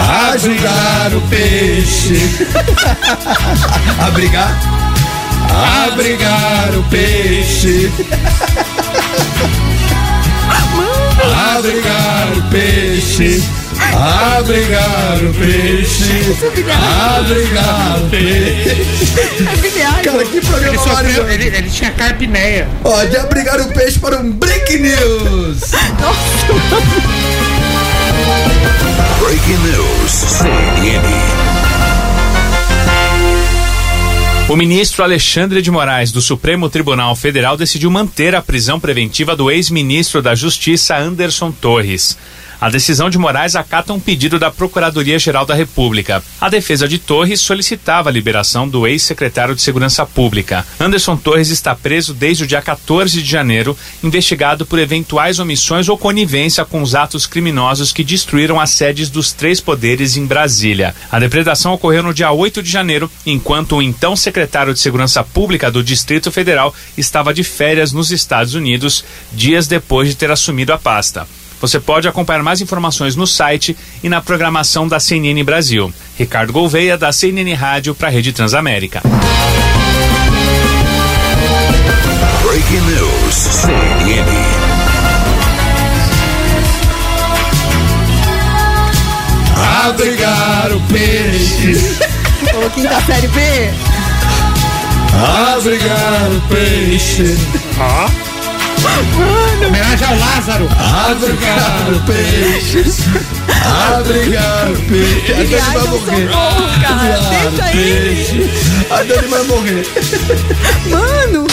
Ajudar o peixe. Abrigar. Abrigar o peixe. Abrigar o peixe. Abrigar o peixe. Abrigar o peixe. Cara, que Ele, programa sofreu, maravilhoso. ele, ele tinha carpineia. Ó, de abrigar o peixe para um Break News. Breaking News. CNN. O ministro Alexandre de Moraes, do Supremo Tribunal Federal, decidiu manter a prisão preventiva do ex-ministro da Justiça Anderson Torres. A decisão de Moraes acata um pedido da Procuradoria-Geral da República. A defesa de Torres solicitava a liberação do ex-secretário de Segurança Pública. Anderson Torres está preso desde o dia 14 de janeiro, investigado por eventuais omissões ou conivência com os atos criminosos que destruíram as sedes dos três poderes em Brasília. A depredação ocorreu no dia 8 de janeiro, enquanto o então secretário de Segurança Pública do Distrito Federal estava de férias nos Estados Unidos, dias depois de ter assumido a pasta. Você pode acompanhar mais informações no site e na programação da CNN Brasil. Ricardo Gouveia, da CNN Rádio, para a Rede Transamérica. Breaking News. CNN. Abrigar o peixe. Ô, quinta série B. Abrigar o peixe. Ó. Homenagem ao Lázaro. Abrigar o peixe. Abrigar o peixe. A Dani vai morrer. Abrigar o peixe. A Dani vai morrer. Mano.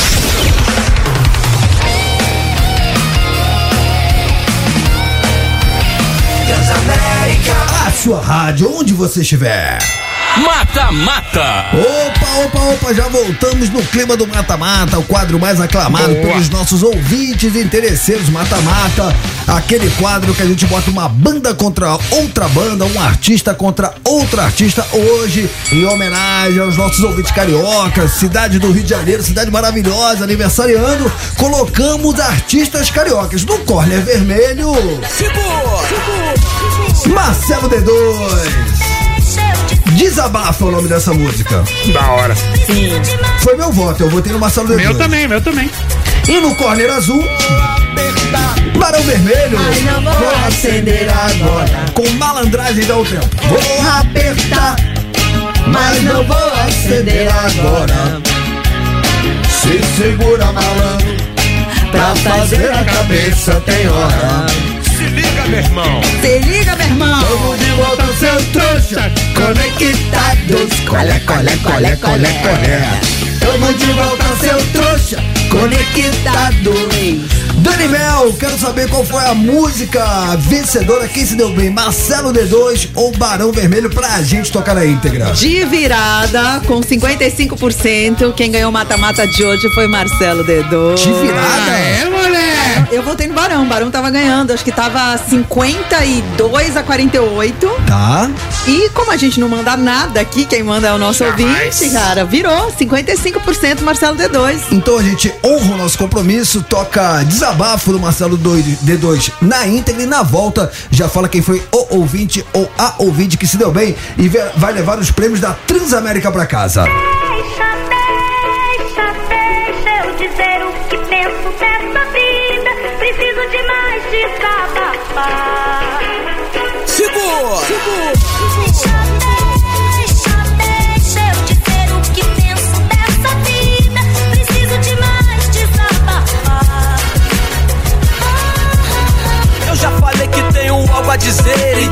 A sua rádio, onde você estiver. Mata Mata. Opa, opa, opa, já voltamos no clima do Mata Mata, o quadro mais aclamado Boa. pelos nossos ouvintes e interesseiros Mata Mata. Aquele quadro que a gente bota uma banda contra outra banda, um artista contra outro artista. Hoje, em homenagem aos nossos ouvintes cariocas, cidade do Rio de Janeiro, cidade maravilhosa, aniversariando, colocamos artistas cariocas no corner vermelho. Marcelo D2. Desabafa é o nome dessa música. Da hora. Sim. Foi meu voto, eu votei no Marcelo D2. Meu também, meu também. E no corner azul, Barão Vermelho. vou acender agora. Com malandragem dá o tempo. Vou apertar, mas não vou acender agora. Se segura malandro, Pra fazer a cabeça tem hora. Se liga, meu irmão. Se liga, meu irmão. Tamo de volta, seu trouxa. Conectados. Colé, colé, colé, colé, colé. Tamo de volta, seu trouxa. Conectados. Dani Mel, quero saber qual foi a música vencedora, quem se deu bem, Marcelo D2 ou Barão Vermelho pra gente tocar na íntegra. De virada, com 55%. Quem ganhou o mata-mata de hoje foi Marcelo D2. De virada? É, moleque. Eu votei no Barão. O Barão tava ganhando. Acho que tava 52 a 48. Tá. E como a gente não manda nada aqui, quem manda é o nosso ouvinte, cara. Virou 55% Marcelo D2. Então a gente honra o nosso compromisso, toca desabafo do Marcelo Doide- D2 na íntegra e na volta já fala quem foi o ouvinte ou a ouvinte que se deu bem e vai levar os prêmios da Transamérica pra casa.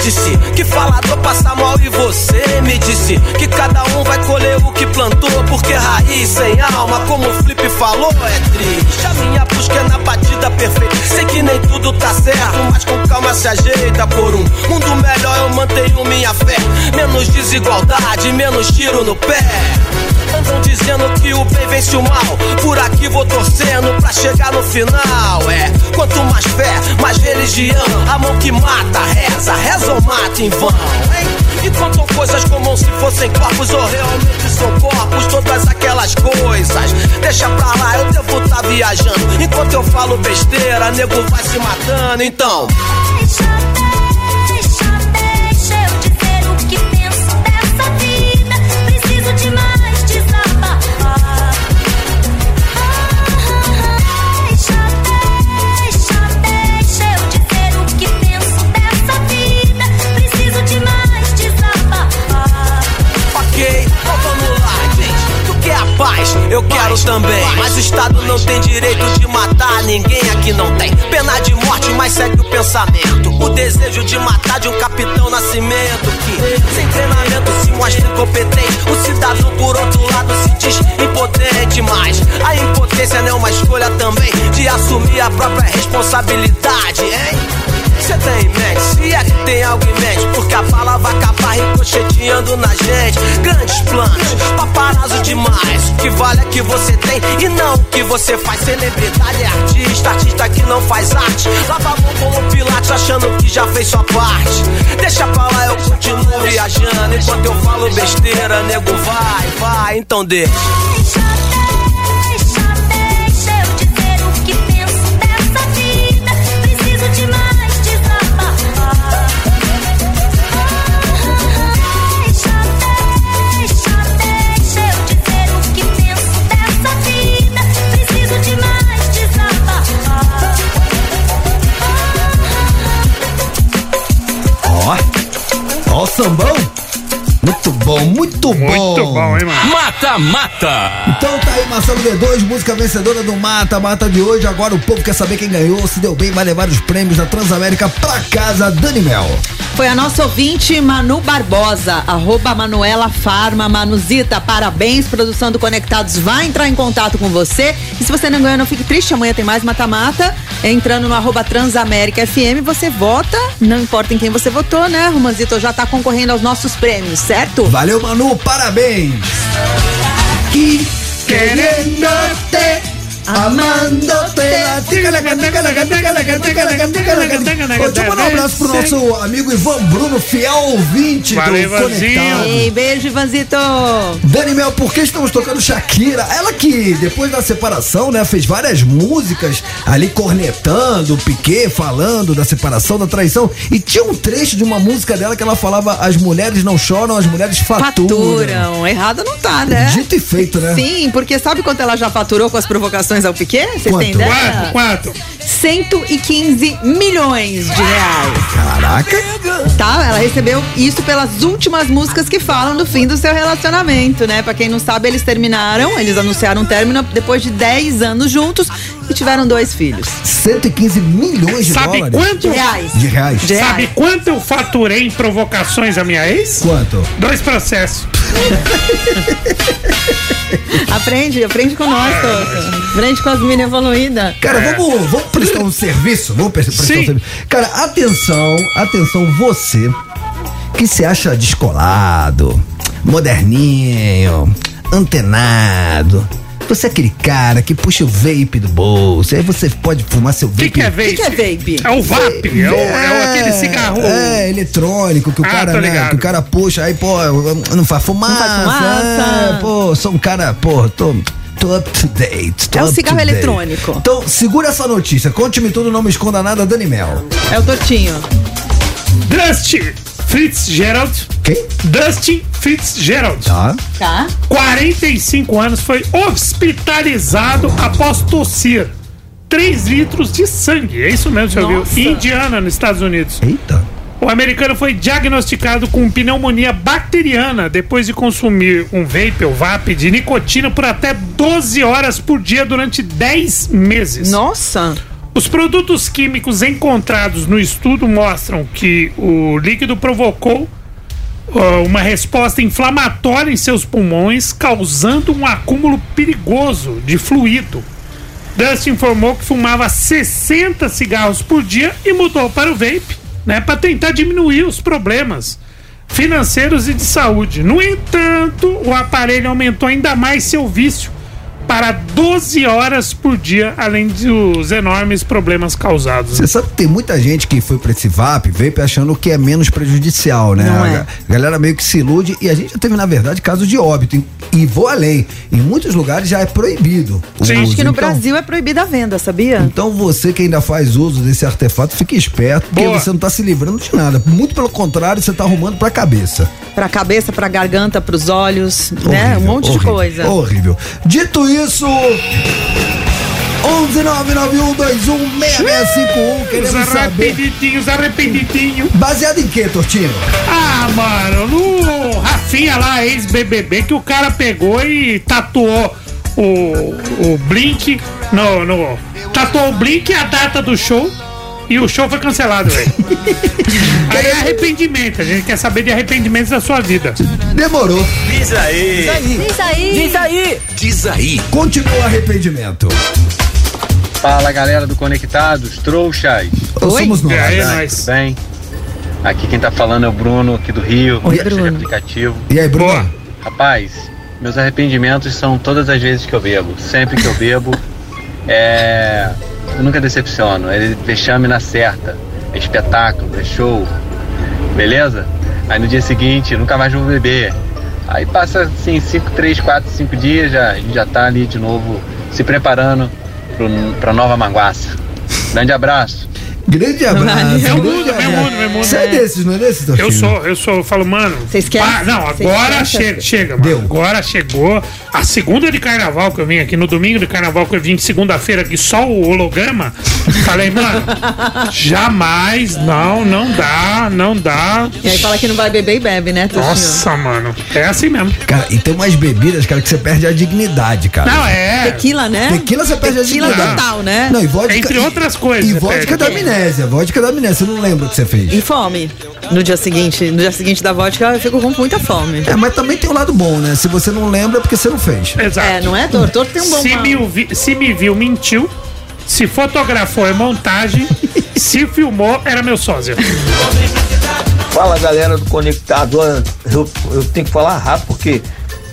Disse que falador passa mal e você me disse que cada um vai colher o que plantou porque raiz sem alma, como o Flip falou, é triste. A minha busca é na batida perfeita. Sei que nem tudo tá certo, mas com calma se ajeita por um mundo melhor. Eu mantenho minha fé. Menos desigualdade, menos tiro no pé. Andam dizendo que o bem vence o mal. Por aqui vou torcendo pra chegar no final. É, quanto mais fé, mais religião. A mão que mata, reza, reza ou mata em vão. Hein? E contam coisas como se fossem corpos ou realmente são corpos. Todas aquelas coisas. Deixa pra lá, eu devo tá viajando. Enquanto eu falo besteira, nego vai se matando. Então. Deixa, deixa, deixa eu dizer o que penso dessa vida. Preciso de mais Eu quero também. Mas o Estado não tem direito de matar ninguém aqui não tem. Pena de morte, mas segue o pensamento. O desejo de matar de um capitão nascimento que, sem treinamento, se mostra incompetente. O cidadão, por outro lado, se diz impotente. Mas a impotência não é uma escolha também de assumir a própria responsabilidade, hein? Cê tem em mente, se é que tem algo em mente? Porque a bala vai acabar ricocheteando na gente. Grandes planos, paparazzo demais. O que vale é que você tem e não o que você faz. Celebridade é artista, artista que não faz arte. Lava a mão como Pilates achando que já fez sua parte. Deixa pra lá, eu continuo viajando. Enquanto eu falo besteira, nego vai, vai, então Deixa, sambão? Muito bom, muito bom. Muito bom, hein, mano? Mata, mata. Então tá aí, Marcelo D2, música vencedora do Mata Mata de hoje. Agora o povo quer saber quem ganhou, se deu bem, vai levar os prêmios da Transamérica pra casa, Dani Mel. Foi a nossa ouvinte Manu Barbosa, arroba Manuela Farma Manuzita. Parabéns, produção do Conectados vai entrar em contato com você. E se você não ganhou, não fique triste, amanhã tem mais mata-mata. Entrando no arroba Transamérica FM, você vota, não importa em quem você votou, né? Romanzito já tá concorrendo aos nossos prêmios, certo? Valeu, Manu, parabéns. Que querendo-te, amando-te. Deixa eu mandar um abraço pro nosso amigo Ivan Bruno, fiel ouvinte Valeu, do. Conectado. Ei, beijo, Ivanzito. Dani Mel, por que estamos tocando Shakira? Ela que, depois da separação, né, fez várias músicas ali cornetando, o Piquet falando da separação, da traição. E tinha um trecho de uma música dela que ela falava: as mulheres não choram, as mulheres faturam. Faturam. Errado não tá, né? Dito e feito, né? Sim, porque sabe quanto ela já faturou com as provocações ao Piquet? Vocês têm Quanto? ideia? Quanto? 115 milhões de reais. Caraca. Tá? Ela recebeu isso pelas últimas músicas que falam do fim do seu relacionamento, né? Pra quem não sabe, eles terminaram, eles anunciaram o término depois de 10 anos juntos e tiveram dois filhos. 115 milhões de Sabe dólares. quanto? De reais. De reais. De reais. Sabe quanto eu faturei em provocações à minha ex? Quanto? Dois processos. Aprende, aprende com nós, Toto. Aprende com as meninas evoluídas. Cara, vamos, vamos prestar um serviço? Vamos prestar prestar um Sim. serviço. Cara, atenção, atenção, você que se acha descolado, moderninho, antenado. Você é aquele cara que puxa o vape do bolso, aí você pode fumar seu O vape. que, que é O vape? que, que é vape? É o VAP, é, o, é o- aquele cigarro. É, eletrônico que o Ah, cara, né, que o cara puxa, aí, pô, não faz fumaça. Não faz fumaça. é, pô, sou um cara, pô, tô, tô up to date. tô É um up cigarro eletrônico. Então, segura essa notícia, conte-me tudo, não me esconda nada, Dani Mel. É o Totinho. Dustin Fitzgerald. Quem? Dustin Fitzgerald. Tá. Tá? 45 anos, foi hospitalizado após tossir 3 litros de sangue. É isso mesmo? Nossa. Em Indiana, nos Estados Unidos. Eita. O americano foi diagnosticado com pneumonia bacteriana depois de consumir um vape ou vape de nicotina por até 12 horas por dia durante 10 meses. Nossa. Os produtos químicos encontrados no estudo mostram que o líquido provocou ó, uma resposta inflamatória em seus pulmões, causando um acúmulo perigoso de fluido. Dustin informou que fumava 60 cigarros por dia e mudou para o vape, né, para tentar diminuir os problemas financeiros e de saúde. No entanto, o aparelho aumentou ainda mais seu vício para 12 horas por dia, além dos enormes problemas causados. Você sabe que tem muita gente que foi pra esse VAP, vape, achando que é menos prejudicial, né? Não a é. ga- galera meio que se ilude e a gente já teve, na verdade, caso de óbito. E vou além. Em muitos lugares já é proibido. o Acho que no Então- Brasil é proibida a venda, sabia? Então você que ainda faz uso desse artefato, fique esperto, porque Boa. você não tá se livrando de nada. Muito pelo contrário, você tá arrumando pra cabeça. Pra cabeça, pra garganta, pros olhos, né? Horrível, Um monte de horrível, coisa. Horrível. Dito isso. 11991216651, Os queremos saber. arrependidinhos, arrependidinhos. Baseado em quê, Tortinho? Ah, mano, no Rafinha lá, ex-BBB, que o cara pegou e tatuou o, o Blink no, no. Tatuou o Blink e a data do show. E o show foi cancelado, velho. Aí é arrependimento. A gente quer saber de arrependimentos da sua vida. Demorou. Diz aí. Diz aí. Diz aí. Diz aí. Continua o arrependimento. Fala galera do Conectados, trouxas. Ou somos nós. E aí, Tudo nós. bem? Aqui quem tá falando é o Bruno, aqui do Rio, Oi, Bruno. aplicativo. E aí, Bruno? Boa. Rapaz, meus arrependimentos são todas as vezes que eu bebo. Sempre que eu bebo, é. Eu nunca decepciono. É vexame na certa. É espetáculo, é show. Beleza? Aí no dia seguinte, nunca mais vou beber. Aí passa assim, 5, 3, 4, 5 dias, já, a gente já tá ali de novo se preparando pro, pra nova manguaça. Grande abraço. Grande abraço. Eu grande mudo, eu abraço. mudo, eu mudo. Você é desses, não é desses, Eu sou, eu sou, eu falo, mano. Vocês querem? não, agora querem? chega, chega, mano. Agora chegou a segunda de carnaval que eu vim aqui, no domingo de carnaval que eu vim de segunda-feira aqui, só o holograma. Falei, mano, jamais, não, não dá, não dá. E aí fala que não vai beber e bebe, né? Nossa, mano, é assim mesmo. Cara, e tem umas bebidas, cara, que você perde a dignidade, cara. Não, é. Tequila, né? Tequila você perde Tequila a dignidade. total, né? Não, e vodka, Entre outras coisas. E vodka perde. da amnésia, vodka da amnésia. Você não lembra o que você fez. E fome. No dia seguinte, no dia seguinte da vodka, eu fico com muita fome. É, mas também tem um lado bom, né? Se você não lembra, é porque você não fez. Exato. É, não é, Doutor? Tem um bom se me, vi- se me viu, mentiu. Se fotografou, é montagem. se filmou, era meu sósia. Fala galera do Conectado, eu, eu tenho que falar rápido porque,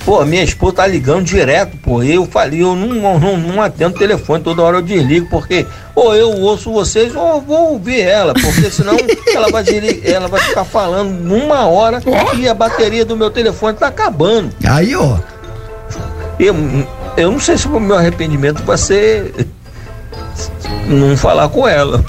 pô, minha esposa tá ligando direto, pô. Eu falei, eu não, não, não atendo o telefone, toda hora eu desligo, porque ou eu ouço vocês ou eu vou ouvir ela, porque senão ela vai, ela vai ficar falando numa hora e a bateria do meu telefone tá acabando. Aí, ó. Eu, eu não sei se o meu arrependimento vai ser não falar com ela.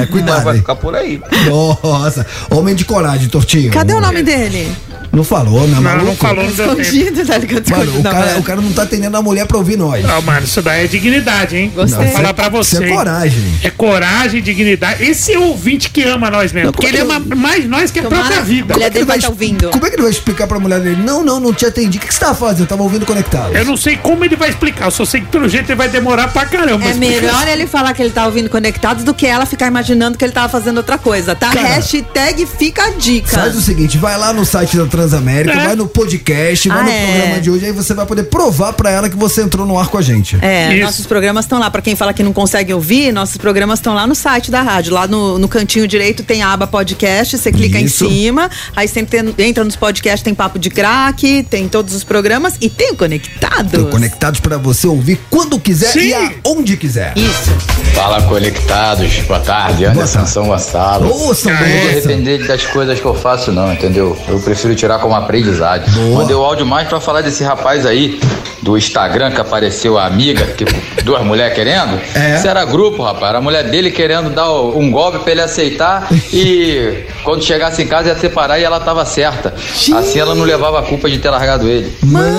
É, cuidado. Vai ficar por aí. Nossa, homem de coragem, Tortinho. Cadê o nome dele? Não falou, né, maluco? não falou, não deu tempo. Escondido, tá ligado? Mano, o Não, cara, é. o cara não tá atendendo a mulher pra ouvir nós. Ah, mano, isso daí é dignidade, hein? Gostei. Vou falar pra Isso você. é coragem. É coragem, dignidade. Esse é o ouvinte que ama nós mesmo. Porque ele ama mais nós que a Tomara- própria vida. Mulher dele vai vai estar ouvindo. Como é que ele vai explicar pra mulher dele? Não, não, não te atendi. O que, que você tava fazendo? Eu tava ouvindo conectado. Eu não sei como ele vai explicar, eu só sei que pelo jeito ele vai demorar pra caramba. É melhor ele falar que ele tá ouvindo conectados do que ela ficar imaginando que ele tava fazendo outra coisa, tá? Cara, Hashtag fica a dica. Faz o seguinte, vai lá no site da Transamérica, É. vai no podcast, vai Ah, no é. programa de hoje, aí você vai poder provar pra ela que você entrou no ar com a gente. É, Isso. nossos programas estão lá. Pra quem fala que não consegue ouvir, nossos programas estão lá no site da rádio. Lá no, no cantinho direito tem a aba podcast, você clica Isso. em cima, aí você enten- entra nos podcasts, tem Papo de Crack, tem todos os programas e tem o Conectado. Tô conectados pra você ouvir quando quiser Sim. e aonde quiser. Isso. Fala conectados, boa tarde, Anderson São Gonçalo. Ô, São Não vou arrepender das coisas que eu faço, não, entendeu? Eu prefiro tirar como aprendizado. Boa. Mandei o áudio mais pra falar desse rapaz aí do Instagram que apareceu a amiga, que duas mulheres querendo. É. Isso era grupo, rapaz. Era a mulher dele querendo dar o- um golpe pra ele aceitar e quando chegasse em casa ia separar e ela tava certa. Assim ela não levava a culpa de ter largado ele. Mano!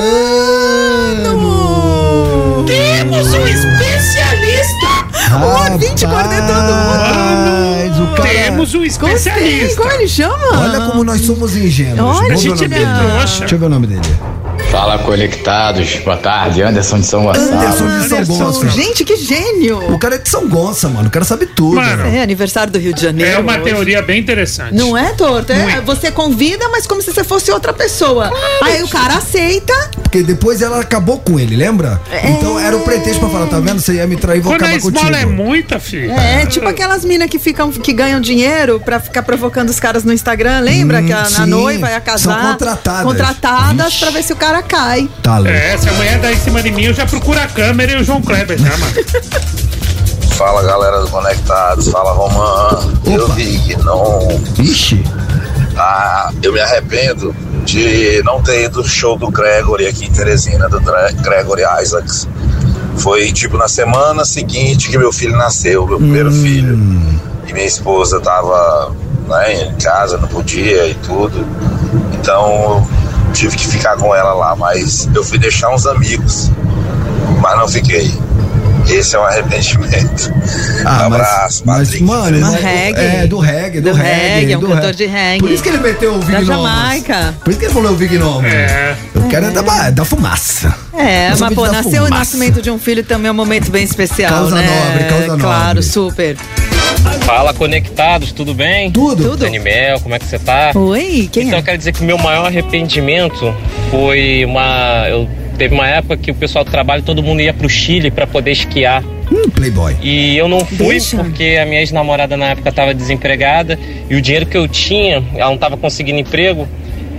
Temos um especialista! O ouvinte cornetando Rapaz, o cara... Temos um Gostei. especialista. Como ele chama? Olha como nós somos ingênuos. Olha, ver o gente é dele. trouxa. Deixa eu ver o nome dele. Fala conectados, boa tarde, Anderson de São Gonçalo. Anderson de São Anderson. Gonçalo. Gente, que gênio! O cara é de São Gonça, mano. O cara sabe tudo. Mano. né? É aniversário do Rio de Janeiro. É uma hoje. teoria bem interessante. Não é, torto? É, Muito. você convida, mas como se você fosse outra pessoa. Aí o cara aceita. Porque depois ela acabou com ele, lembra? Então era o pretexto pra falar, tá vendo? Você ia me trair, vou Quando a acabar contigo. é muita, filha. É, tipo aquelas minas que ficam, que ganham dinheiro pra ficar provocando os caras no Instagram, lembra? Hum, que a, a noiva ia casar. São contratadas. Contratadas pra ver se o cara cai. Tá louco. É, se a mulher dá em cima de mim, eu já procuro a câmera e o João Kleber já, mano. Fala galera do Conectados, fala Romã. Eu vi que não. Ixi. Ah, eu me arrependo de não ter ido show do Gregory aqui em Teresina, do Gregory Isaacs. Foi tipo na semana seguinte que meu filho nasceu, meu primeiro filho. E minha esposa tava né, em casa, não podia e tudo. Então tive que ficar com ela lá, mas eu fui deixar uns amigos, mas não fiquei. Esse é um arrependimento. Ah, um abraço, mas, Patrick. mano, Do mas- reggae. É, do reggae, do, Do reggae, é um do cantor de reggae. Por isso que ele meteu o Da Vignomas. Jamaica. Por isso que ele falou o Vignomas. É. Eu quero é da, da fumaça. É, mas pô, da nasceu o nascimento de um filho também é um momento bem especial, Causa né? nobre, causa Claro, nobre. super. Fala, conectados, tudo bem? Tudo. Tudo. Daniel, como é que você tá? Oi, quem então, é? eu quero dizer que o meu maior arrependimento foi uma. Eu teve uma época que o pessoal do trabalho, todo mundo ia pro Chile para poder esquiar. Hum, playboy. E eu não fui Deixa. porque a minha ex-namorada na época estava desempregada e o dinheiro que eu tinha, ela não estava conseguindo emprego.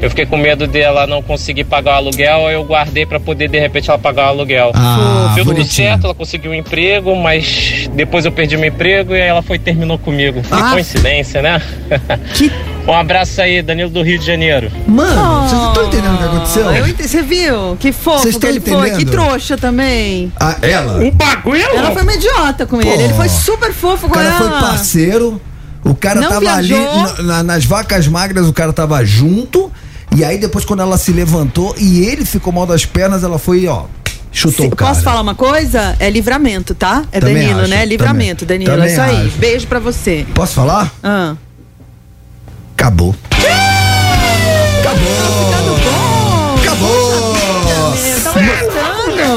Eu fiquei com medo dela não conseguir pagar o aluguel, eu guardei para poder de repente ela pagar o aluguel. Ah, Deu tudo certo, ela conseguiu um emprego, mas depois eu perdi meu emprego e aí ela foi e terminou comigo. Que Ah. coincidência, né? um abraço aí, Danilo do Rio de Janeiro. Mano, vocês não estão entendendo o que aconteceu? Oh, Eu ente- Você viu? Que fofo que ele foi. Que entendendo? trouxa também. Ah, ela? O bagulho Ela foi uma idiota com Pô. ele. Ele foi super fofo O com cara ela. foi parceiro, O cara Não tava ali viajou. na- na- nas vacas magras, o cara tava junto. E aí depois quando ela se levantou e ele ficou mal das pernas, ela foi, ó, chutou Se-. Posso falar uma coisa? É livramento, tá? É Também Danilo, acho, né? Livramento, também- Danilo. também é isso aí. acho. Beijo pra você. Posso falar? Ah. Acabou. Acabou.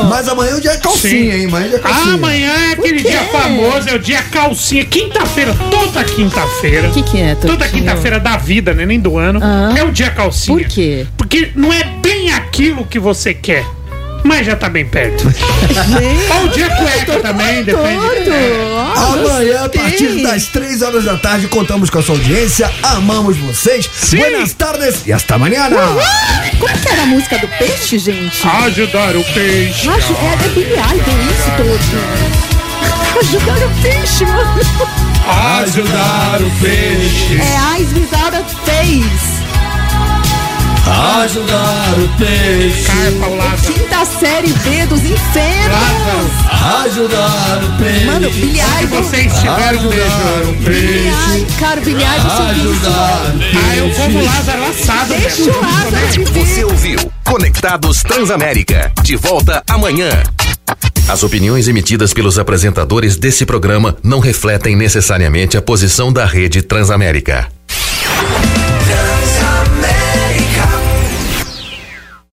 Mas amanhã o dia é calcinha, Sim. hein? Amanhã é dia é calcinha. Amanhã é aquele dia famoso, é o dia calcinha. Quinta-feira, toda quinta-feira. O que, que é, Toda quinta-feira da vida, né? Nem do ano. É o dia calcinha. Por quê? Porque não é bem aquilo que você quer. Mas já tá bem perto. Ou o dia cueca também, depende. É. Amanhã, a partir das 3 horas da tarde, contamos com a sua audiência. Amamos vocês. Buenas tardes e hasta amanhã. Como que era a música do peixe, gente? Ajudar o peixe. Acho, é, é Billy Idol isso todo. Ajudar o peixe, mano. Ajudar o peixe. É a Face. Ajudar o peixe. Quinta série B dos infernos. Ajudar o peixe. Mano, Idol. vocês tiveram um Ajudar o peixe. Cara, Billy Idol Ajudar o peixe. Ah, eu como Lázaro assado. Deixa mesmo. o Lázaro viver. Você ouviu Conectados Transamérica. De volta amanhã. As opiniões emitidas pelos apresentadores desse programa não refletem necessariamente a posição da Rede Transamérica.